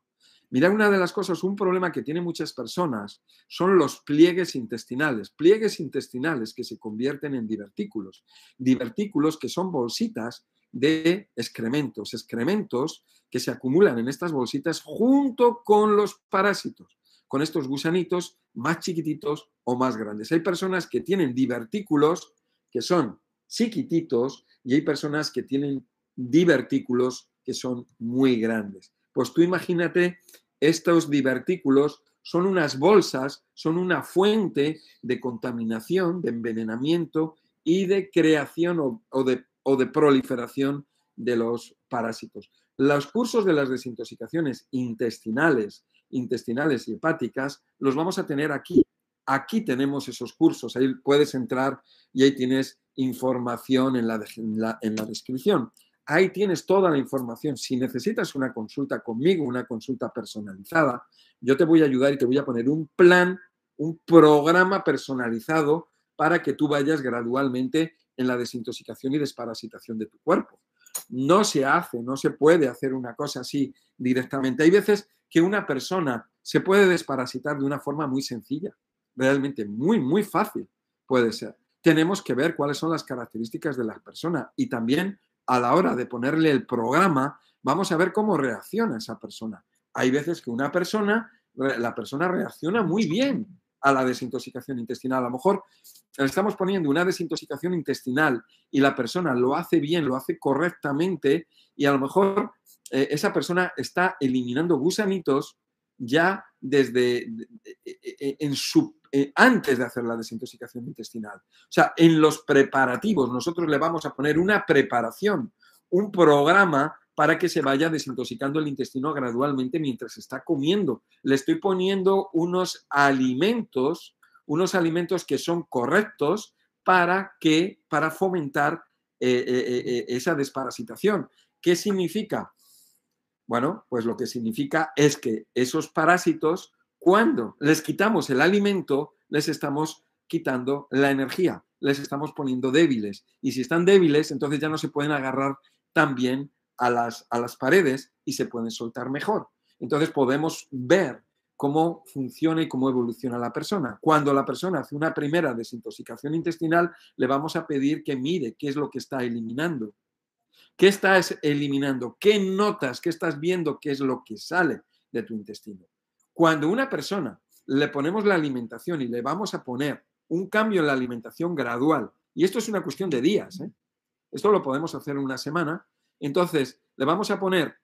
Mira, una de las cosas, un problema que tienen muchas personas son los pliegues intestinales, pliegues intestinales que se convierten en divertículos, divertículos que son bolsitas de excrementos, excrementos que se acumulan en estas bolsitas junto con los parásitos, con estos gusanitos más chiquititos o más grandes. Hay personas que tienen divertículos que son chiquititos y hay personas que tienen divertículos que son muy grandes. Pues tú imagínate, estos divertículos son unas bolsas, son una fuente de contaminación, de envenenamiento y de creación o, de, o de proliferación de los parásitos. Los cursos de las desintoxicaciones intestinales, intestinales y hepáticas los vamos a tener aquí. Aquí tenemos esos cursos, ahí puedes entrar y ahí tienes información en la, en la, descripción. Ahí tienes toda la información. Si necesitas una consulta conmigo, una consulta personalizada, yo te voy a ayudar y te voy a poner un plan, un programa personalizado para que tú vayas gradualmente en la desintoxicación y desparasitación de tu cuerpo. no se hace, no se puede hacer una cosa así directamente. Hay veces que una persona se puede desparasitar de una forma muy sencilla, realmente muy, muy fácil puede ser. Tenemos que ver cuáles son las características de la persona y también a la hora de ponerle el programa, vamos a ver cómo reacciona esa persona. Hay veces que una persona, la persona reacciona muy bien a la desintoxicación intestinal. A lo mejor estamos poniendo una desintoxicación intestinal y la persona lo hace bien, lo hace correctamente y a lo mejor eh, esa persona está eliminando gusanitos ya desde en su, eh, antes de hacer la desintoxicación intestinal. O sea, en los preparativos nosotros le vamos a poner una preparación, un programa para que se vaya desintoxicando el intestino gradualmente mientras está comiendo. Le estoy poniendo unos alimentos, unos alimentos que son correctos para que para fomentar eh, esa desparasitación. ¿Qué significa? Bueno, pues lo que significa es que esos parásitos, cuando les quitamos el alimento, les estamos quitando la energía, les estamos poniendo débiles. Y si están débiles, entonces ya no se pueden agarrar tan bien a las, a las paredes y se pueden soltar mejor. Entonces podemos ver cómo funciona y cómo evoluciona la persona. Cuando la persona hace una primera desintoxicación intestinal, le vamos a pedir que mire qué es lo que está eliminando ¿Qué estás eliminando? ¿Qué notas? ¿Qué estás viendo? ¿Qué es lo que sale de tu intestino? Cuando una persona le ponemos la alimentación y le vamos a poner un cambio en la alimentación gradual, y esto es una cuestión de días, ¿eh? esto lo podemos hacer en una semana, entonces le vamos a poner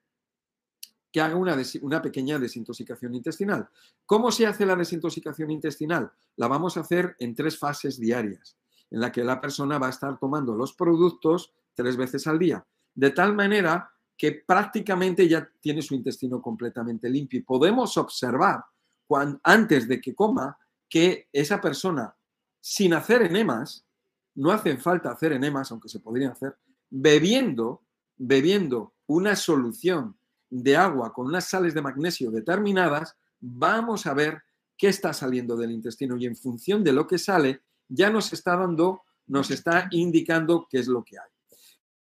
que haga una, una, pequeña desintoxicación intestinal. ¿Cómo se hace la desintoxicación intestinal? La vamos a hacer en tres fases diarias, en la que la persona va a estar tomando los productos tres veces al día de tal manera que prácticamente ya tiene su intestino completamente limpio. Y podemos observar antes de que coma que esa persona, sin hacer enemas, no hacen falta hacer enemas, aunque se podrían hacer, bebiendo, bebiendo una solución de agua con unas sales de magnesio determinadas, vamos a ver qué está saliendo del intestino y en función de lo que sale, ya nos está dando, nos está indicando qué es lo que hay.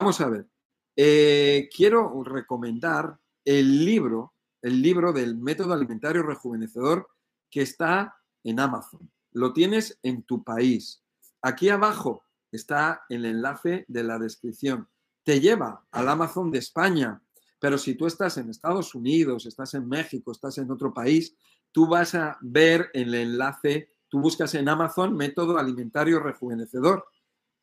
Vamos a ver, eh, quiero recomendar el libro, el libro del método alimentario rejuvenecedor que está en Amazon. Lo tienes en tu país. Aquí abajo está el enlace de la descripción. Te lleva al Amazon de España, pero si tú estás en Estados Unidos, estás en México, estás en otro país, tú vas a ver el enlace, tú buscas en Amazon método alimentario rejuvenecedor.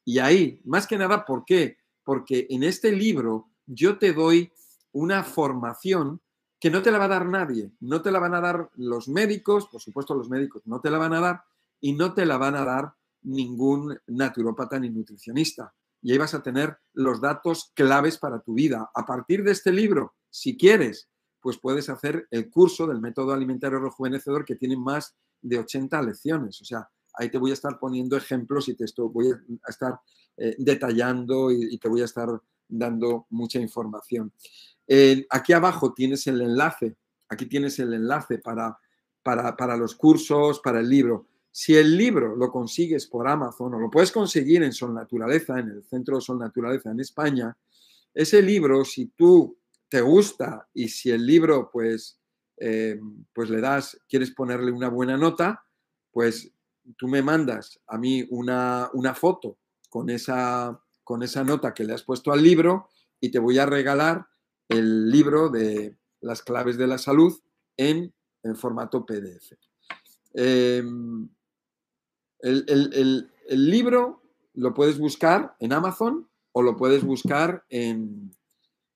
Y ahí, más que nada, ¿por qué? Porque en este libro yo te doy una formación que no te la va a dar nadie, no te la van a dar los médicos, por supuesto los médicos no te la van a dar y no te la van a dar ningún naturópata ni nutricionista. Y ahí vas a tener los datos claves para tu vida. A partir de este libro, si quieres, pues puedes hacer el curso del método alimentario rejuvenecedor que tiene más de 80 lecciones. O sea, ahí te voy a estar poniendo ejemplos y te voy a estar eh, detallando y, te voy a estar dando mucha información. aquí abajo tienes el enlace, aquí tienes el enlace para, para, los cursos, para el libro. Si el libro lo consigues por Amazon o lo puedes conseguir en Sol Naturaleza, en el Centro Sol Naturaleza en España, ese libro, si tú te gusta y si el libro, pues, eh, pues le das, quieres ponerle una buena nota, pues tú me mandas a mí una, una foto con esa, con esa nota que le has puesto al libro y te voy a regalar el libro de las claves de la salud en, formato PDF. Em, el, libro lo puedes buscar en Amazon o lo puedes buscar en,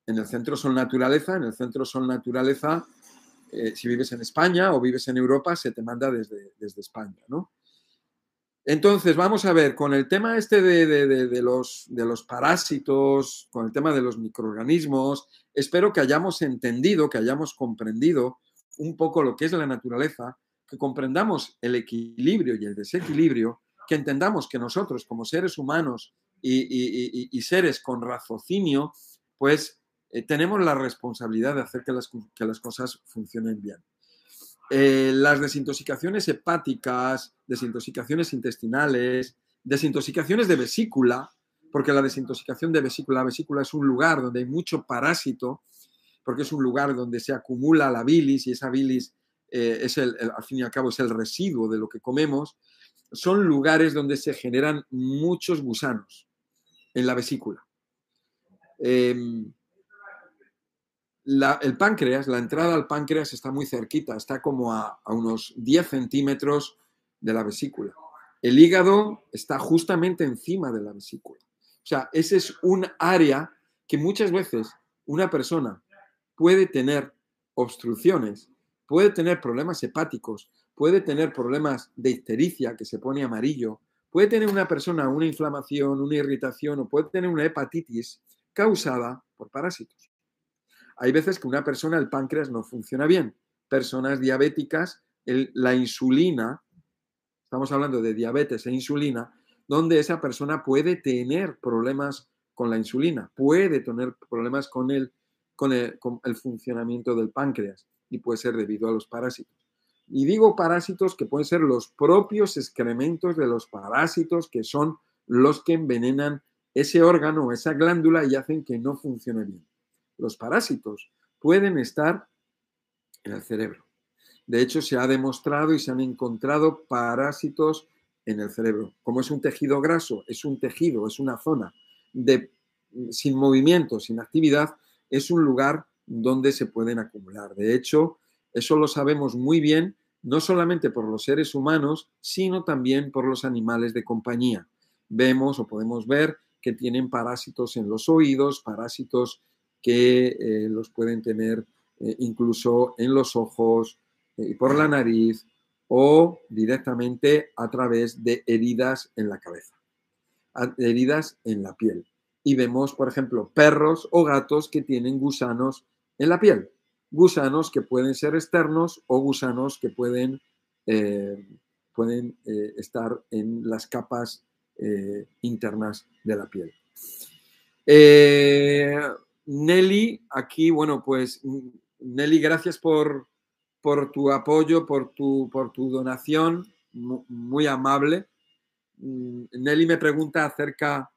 el Centro Sol Naturaleza. En el Centro Sol Naturaleza, eh, si vives en España o vives en Europa, se te manda desde, desde España, ¿no? Entonces, vamos a ver, con el tema este de, los, de los parásitos, con el tema de los microorganismos, espero que hayamos entendido, que hayamos comprendido un poco lo que es la naturaleza, que comprendamos el equilibrio y el desequilibrio, que entendamos que nosotros como seres humanos y, seres con raciocinio, pues eh, tenemos la responsabilidad de hacer que las, que las cosas funcionen bien. Eh, las desintoxicaciones hepáticas, desintoxicaciones intestinales, desintoxicaciones de vesícula, porque la desintoxicación de vesícula, la vesícula es un lugar donde hay mucho parásito, porque es un lugar donde se acumula la bilis y esa bilis eh, es el, al fin y al cabo es el residuo de lo que comemos, son lugares donde se generan muchos gusanos en la vesícula. Em, el páncreas, la entrada al páncreas está muy cerquita, está como a, unos 10 centímetros de la vesícula. El hígado está justamente encima de la vesícula. O sea, ese es un área que muchas veces una persona puede tener obstrucciones, puede tener problemas hepáticos, puede tener problemas de ictericia que se pone amarillo, puede tener una persona una inflamación, una irritación o puede tener una hepatitis causada por parásitos. Hay veces que una persona, el páncreas no funciona bien. Personas diabéticas, la insulina, estamos hablando de diabetes e insulina, donde esa persona puede tener problemas con la insulina, puede tener problemas con el, con el, con el funcionamiento del páncreas y puede ser debido a los parásitos. Y digo parásitos que pueden ser los propios excrementos de los parásitos que son los que envenenan ese órgano, esa glándula y hacen que no funcione bien. Los parásitos pueden estar en el cerebro. De hecho, se ha demostrado y se han encontrado parásitos en el cerebro. Como es un tejido graso, es un tejido, es una zona de, sin movimiento, sin actividad, es un lugar donde se pueden acumular. De hecho, eso lo sabemos muy bien, no solamente por los seres humanos, sino también por los animales de compañía. Vemos o podemos ver que tienen parásitos en los oídos, parásitos que eh, los pueden tener eh, incluso en los ojos eh, por la nariz o directamente a través de heridas en la cabeza, heridas en la piel. Y vemos, por ejemplo, perros o gatos que tienen gusanos en la piel, gusanos que pueden ser externos o gusanos que pueden, pueden estar en las capas internas de la piel. Nelly, aquí, bueno, pues Nelly, gracias por, por tu apoyo, por tu, por tu donación, muy, amable. Mm, Nelly me pregunta acerca,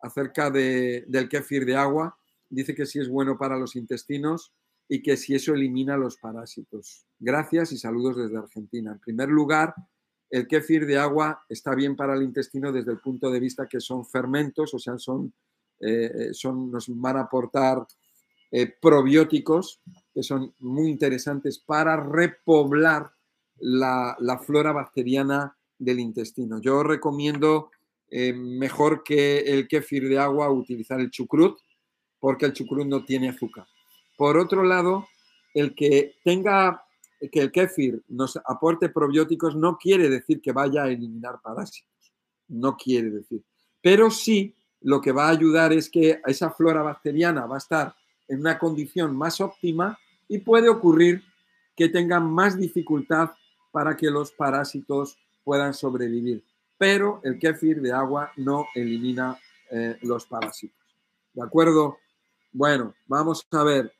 acerca de, del kéfir de agua. Dice que si es bueno para los intestinos y que si eso elimina los parásitos. Gracias y saludos desde Argentina. En primer lugar, el kéfir de agua está bien para el intestino desde el punto de vista que son fermentos, o sea, son eh, son, nos van a aportar eh, probióticos que son muy interesantes para repoblar la, flora bacteriana del intestino. Yo recomiendo eh, mejor que el kéfir de agua utilizar el chucrut, porque el chucrut no tiene azúcar. Por otro lado, el que tenga que el kéfir nos aporte probióticos no quiere decir que vaya a eliminar parásitos, no quiere decir, pero sí lo que va a ayudar es que esa flora bacteriana va a estar en una condición más óptima y puede ocurrir que tengan más dificultad para que los parásitos puedan sobrevivir. Pero el kéfir de agua no elimina eh, los parásitos. ¿De acuerdo? Bueno, vamos a ver.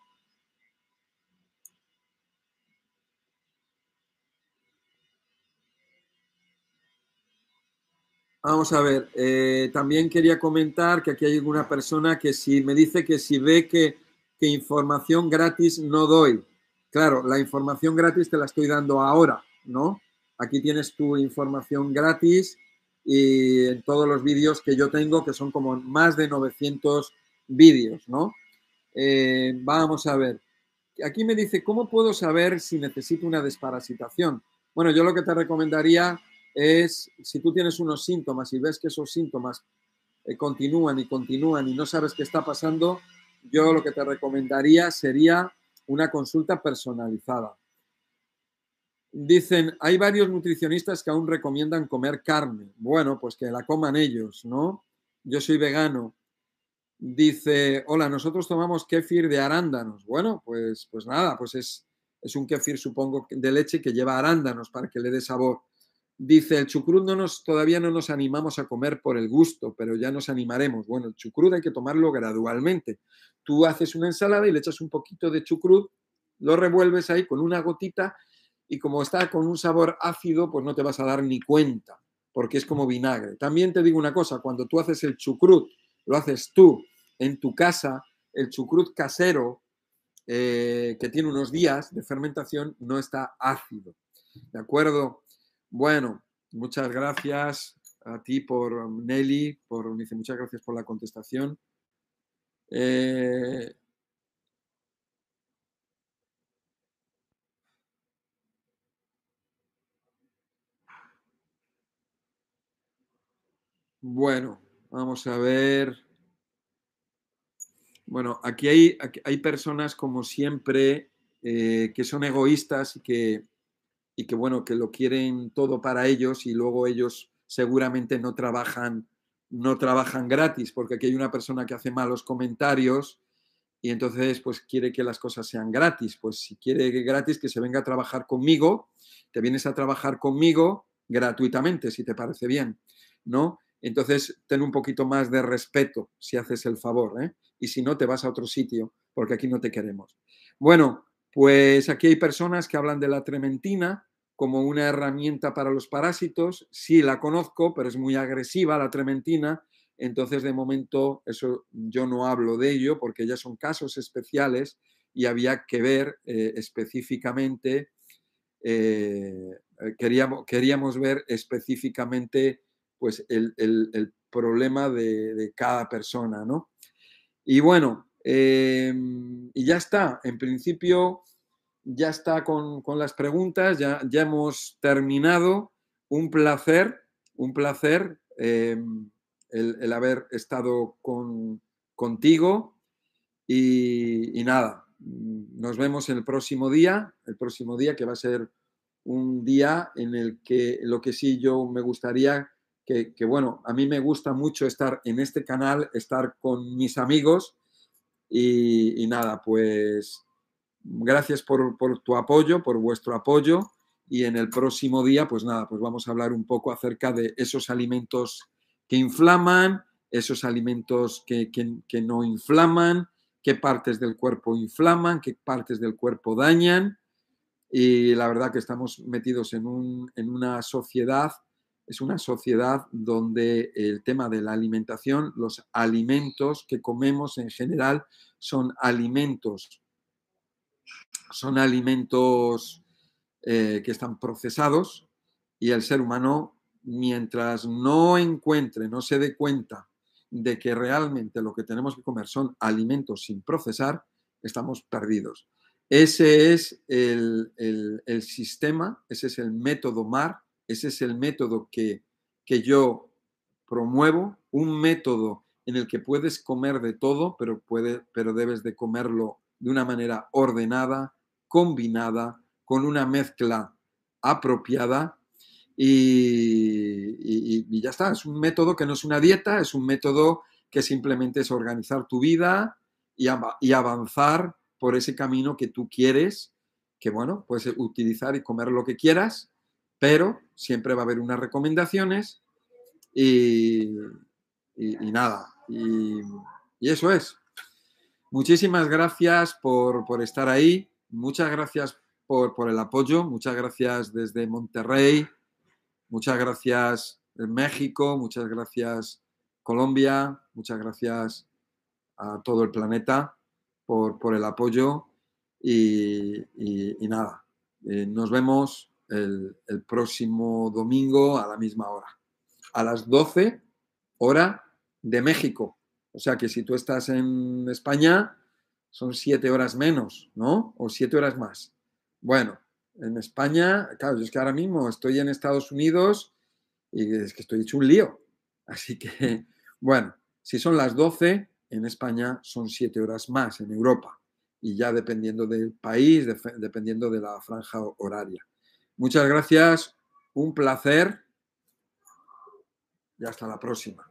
Vamos a ver, eh, también quería comentar que aquí hay una persona que si me dice que si ve que, que, información gratis no doy. Claro, la información gratis te la estoy dando ahora, ¿no? Aquí tienes tu información gratis y en todos los vídeos que yo tengo, que son como más de 900 vídeos, ¿no? Eh, vamos a ver. Aquí me dice, ¿cómo puedo saber si necesito una desparasitación? Bueno, yo lo que te recomendaría es si tú tienes unos síntomas y ves que esos síntomas eh, continúan y continúan y no sabes qué está pasando, yo lo que te recomendaría sería una consulta personalizada. Dicen, hay varios nutricionistas que aún recomiendan comer carne. Bueno, pues que la coman ellos, ¿no? Yo soy vegano. Dice, hola, nosotros tomamos kéfir de arándanos. Bueno, pues, pues nada, pues es, es un kéfir, supongo, de leche que lleva arándanos para que le dé sabor. Dice, el chucrut no nos, todavía no nos animamos a comer por el gusto, pero ya nos animaremos. Bueno, el chucrut hay que tomarlo gradualmente. Tú haces una ensalada y le echas un poquito de chucrut, lo revuelves ahí con una gotita y como está con un sabor ácido, pues no te vas a dar ni cuenta, porque es como vinagre. También te digo una cosa, cuando tú haces el chucrut lo haces tú en tu casa, el chucrut casero, eh, que tiene unos días de fermentación, no está ácido. ¿De acuerdo? Bueno, muchas gracias a ti por Nelly, por dice muchas gracias por la contestación. Eh, bueno, vamos a ver. Bueno, aquí hay, hay personas como siempre eh, que son egoístas y que, y que, bueno, que lo quieren todo para ellos y luego ellos seguramente no trabajan, no trabajan gratis, porque aquí hay una persona que hace malos comentarios y entonces pues quiere que las cosas sean gratis. Pues si quiere gratis, que se venga a trabajar conmigo, te vienes a trabajar conmigo gratuitamente, si te parece bien, ¿no? Entonces, ten un poquito más de respeto si haces el favor, ¿eh? Y si no, te vas a otro sitio, porque aquí no te queremos. Bueno, pues aquí hay personas que hablan de la trementina como una herramienta para los parásitos. Sí, la conozco, pero es muy agresiva la trementina. Entonces, de momento, eso yo no hablo de ello porque ya son casos especiales y había que ver eh, específicamente, eh, queríamos, queríamos ver específicamente pues el, problema de, cada persona, ¿no? Y bueno, em, y ya está. En principio, ya está con, las preguntas, ya, ya, hemos terminado. Un placer, un placer em, el, haber estado con, contigo. Y, y, nada, nos vemos el próximo día, el próximo día que va a ser un día en el que lo que sí yo me gustaría que, bueno, a mí me gusta mucho estar en este canal, estar con mis amigos y, nada, pues gracias por, tu apoyo, por vuestro apoyo y en el próximo día, pues nada, pues vamos a hablar un poco acerca de esos alimentos que inflaman, esos alimentos que, no inflaman, qué partes del cuerpo inflaman, qué partes del cuerpo dañan. Y la verdad que estamos metidos en, un, en una sociedad es una sociedad donde el tema de la alimentación, los alimentos que comemos en general son alimentos, son alimentos eh, que están procesados y el ser humano, mientras no encuentre, no se dé cuenta de que realmente lo que tenemos que comer son alimentos sin procesar, estamos perdidos. Ese es el, el sistema, ese es el método MAR ese es el método que, yo promuevo, un método en el que puedes comer de todo, pero, puede, pero debes de comerlo de una manera ordenada, combinada, con una mezcla apropiada y, ya está. Es un método que no es una dieta, es un método que simplemente es organizar tu vida y, y avanzar por ese camino que tú quieres, que bueno, puedes utilizar y comer lo que quieras, pero siempre va a haber unas recomendaciones y, nada, y, eso es. Muchísimas gracias por, estar ahí, muchas gracias por, por, el apoyo, muchas gracias desde Monterrey, muchas gracias en México, muchas gracias Colombia, muchas gracias a todo el planeta por, el apoyo y, nada, eh, nos vemos el, próximo domingo a la misma hora, a las 12 hora de México. O sea que si tú estás en España, son siete horas menos, ¿no? O siete horas más. Bueno, en España, claro, yo es que ahora mismo estoy en Estados Unidos y es que estoy hecho un lío. Así que, bueno, si son las 12, en España son siete horas más en Europa. Y ya dependiendo del país, dependiendo de la franja horaria. Muchas gracias, un placer y hasta la próxima.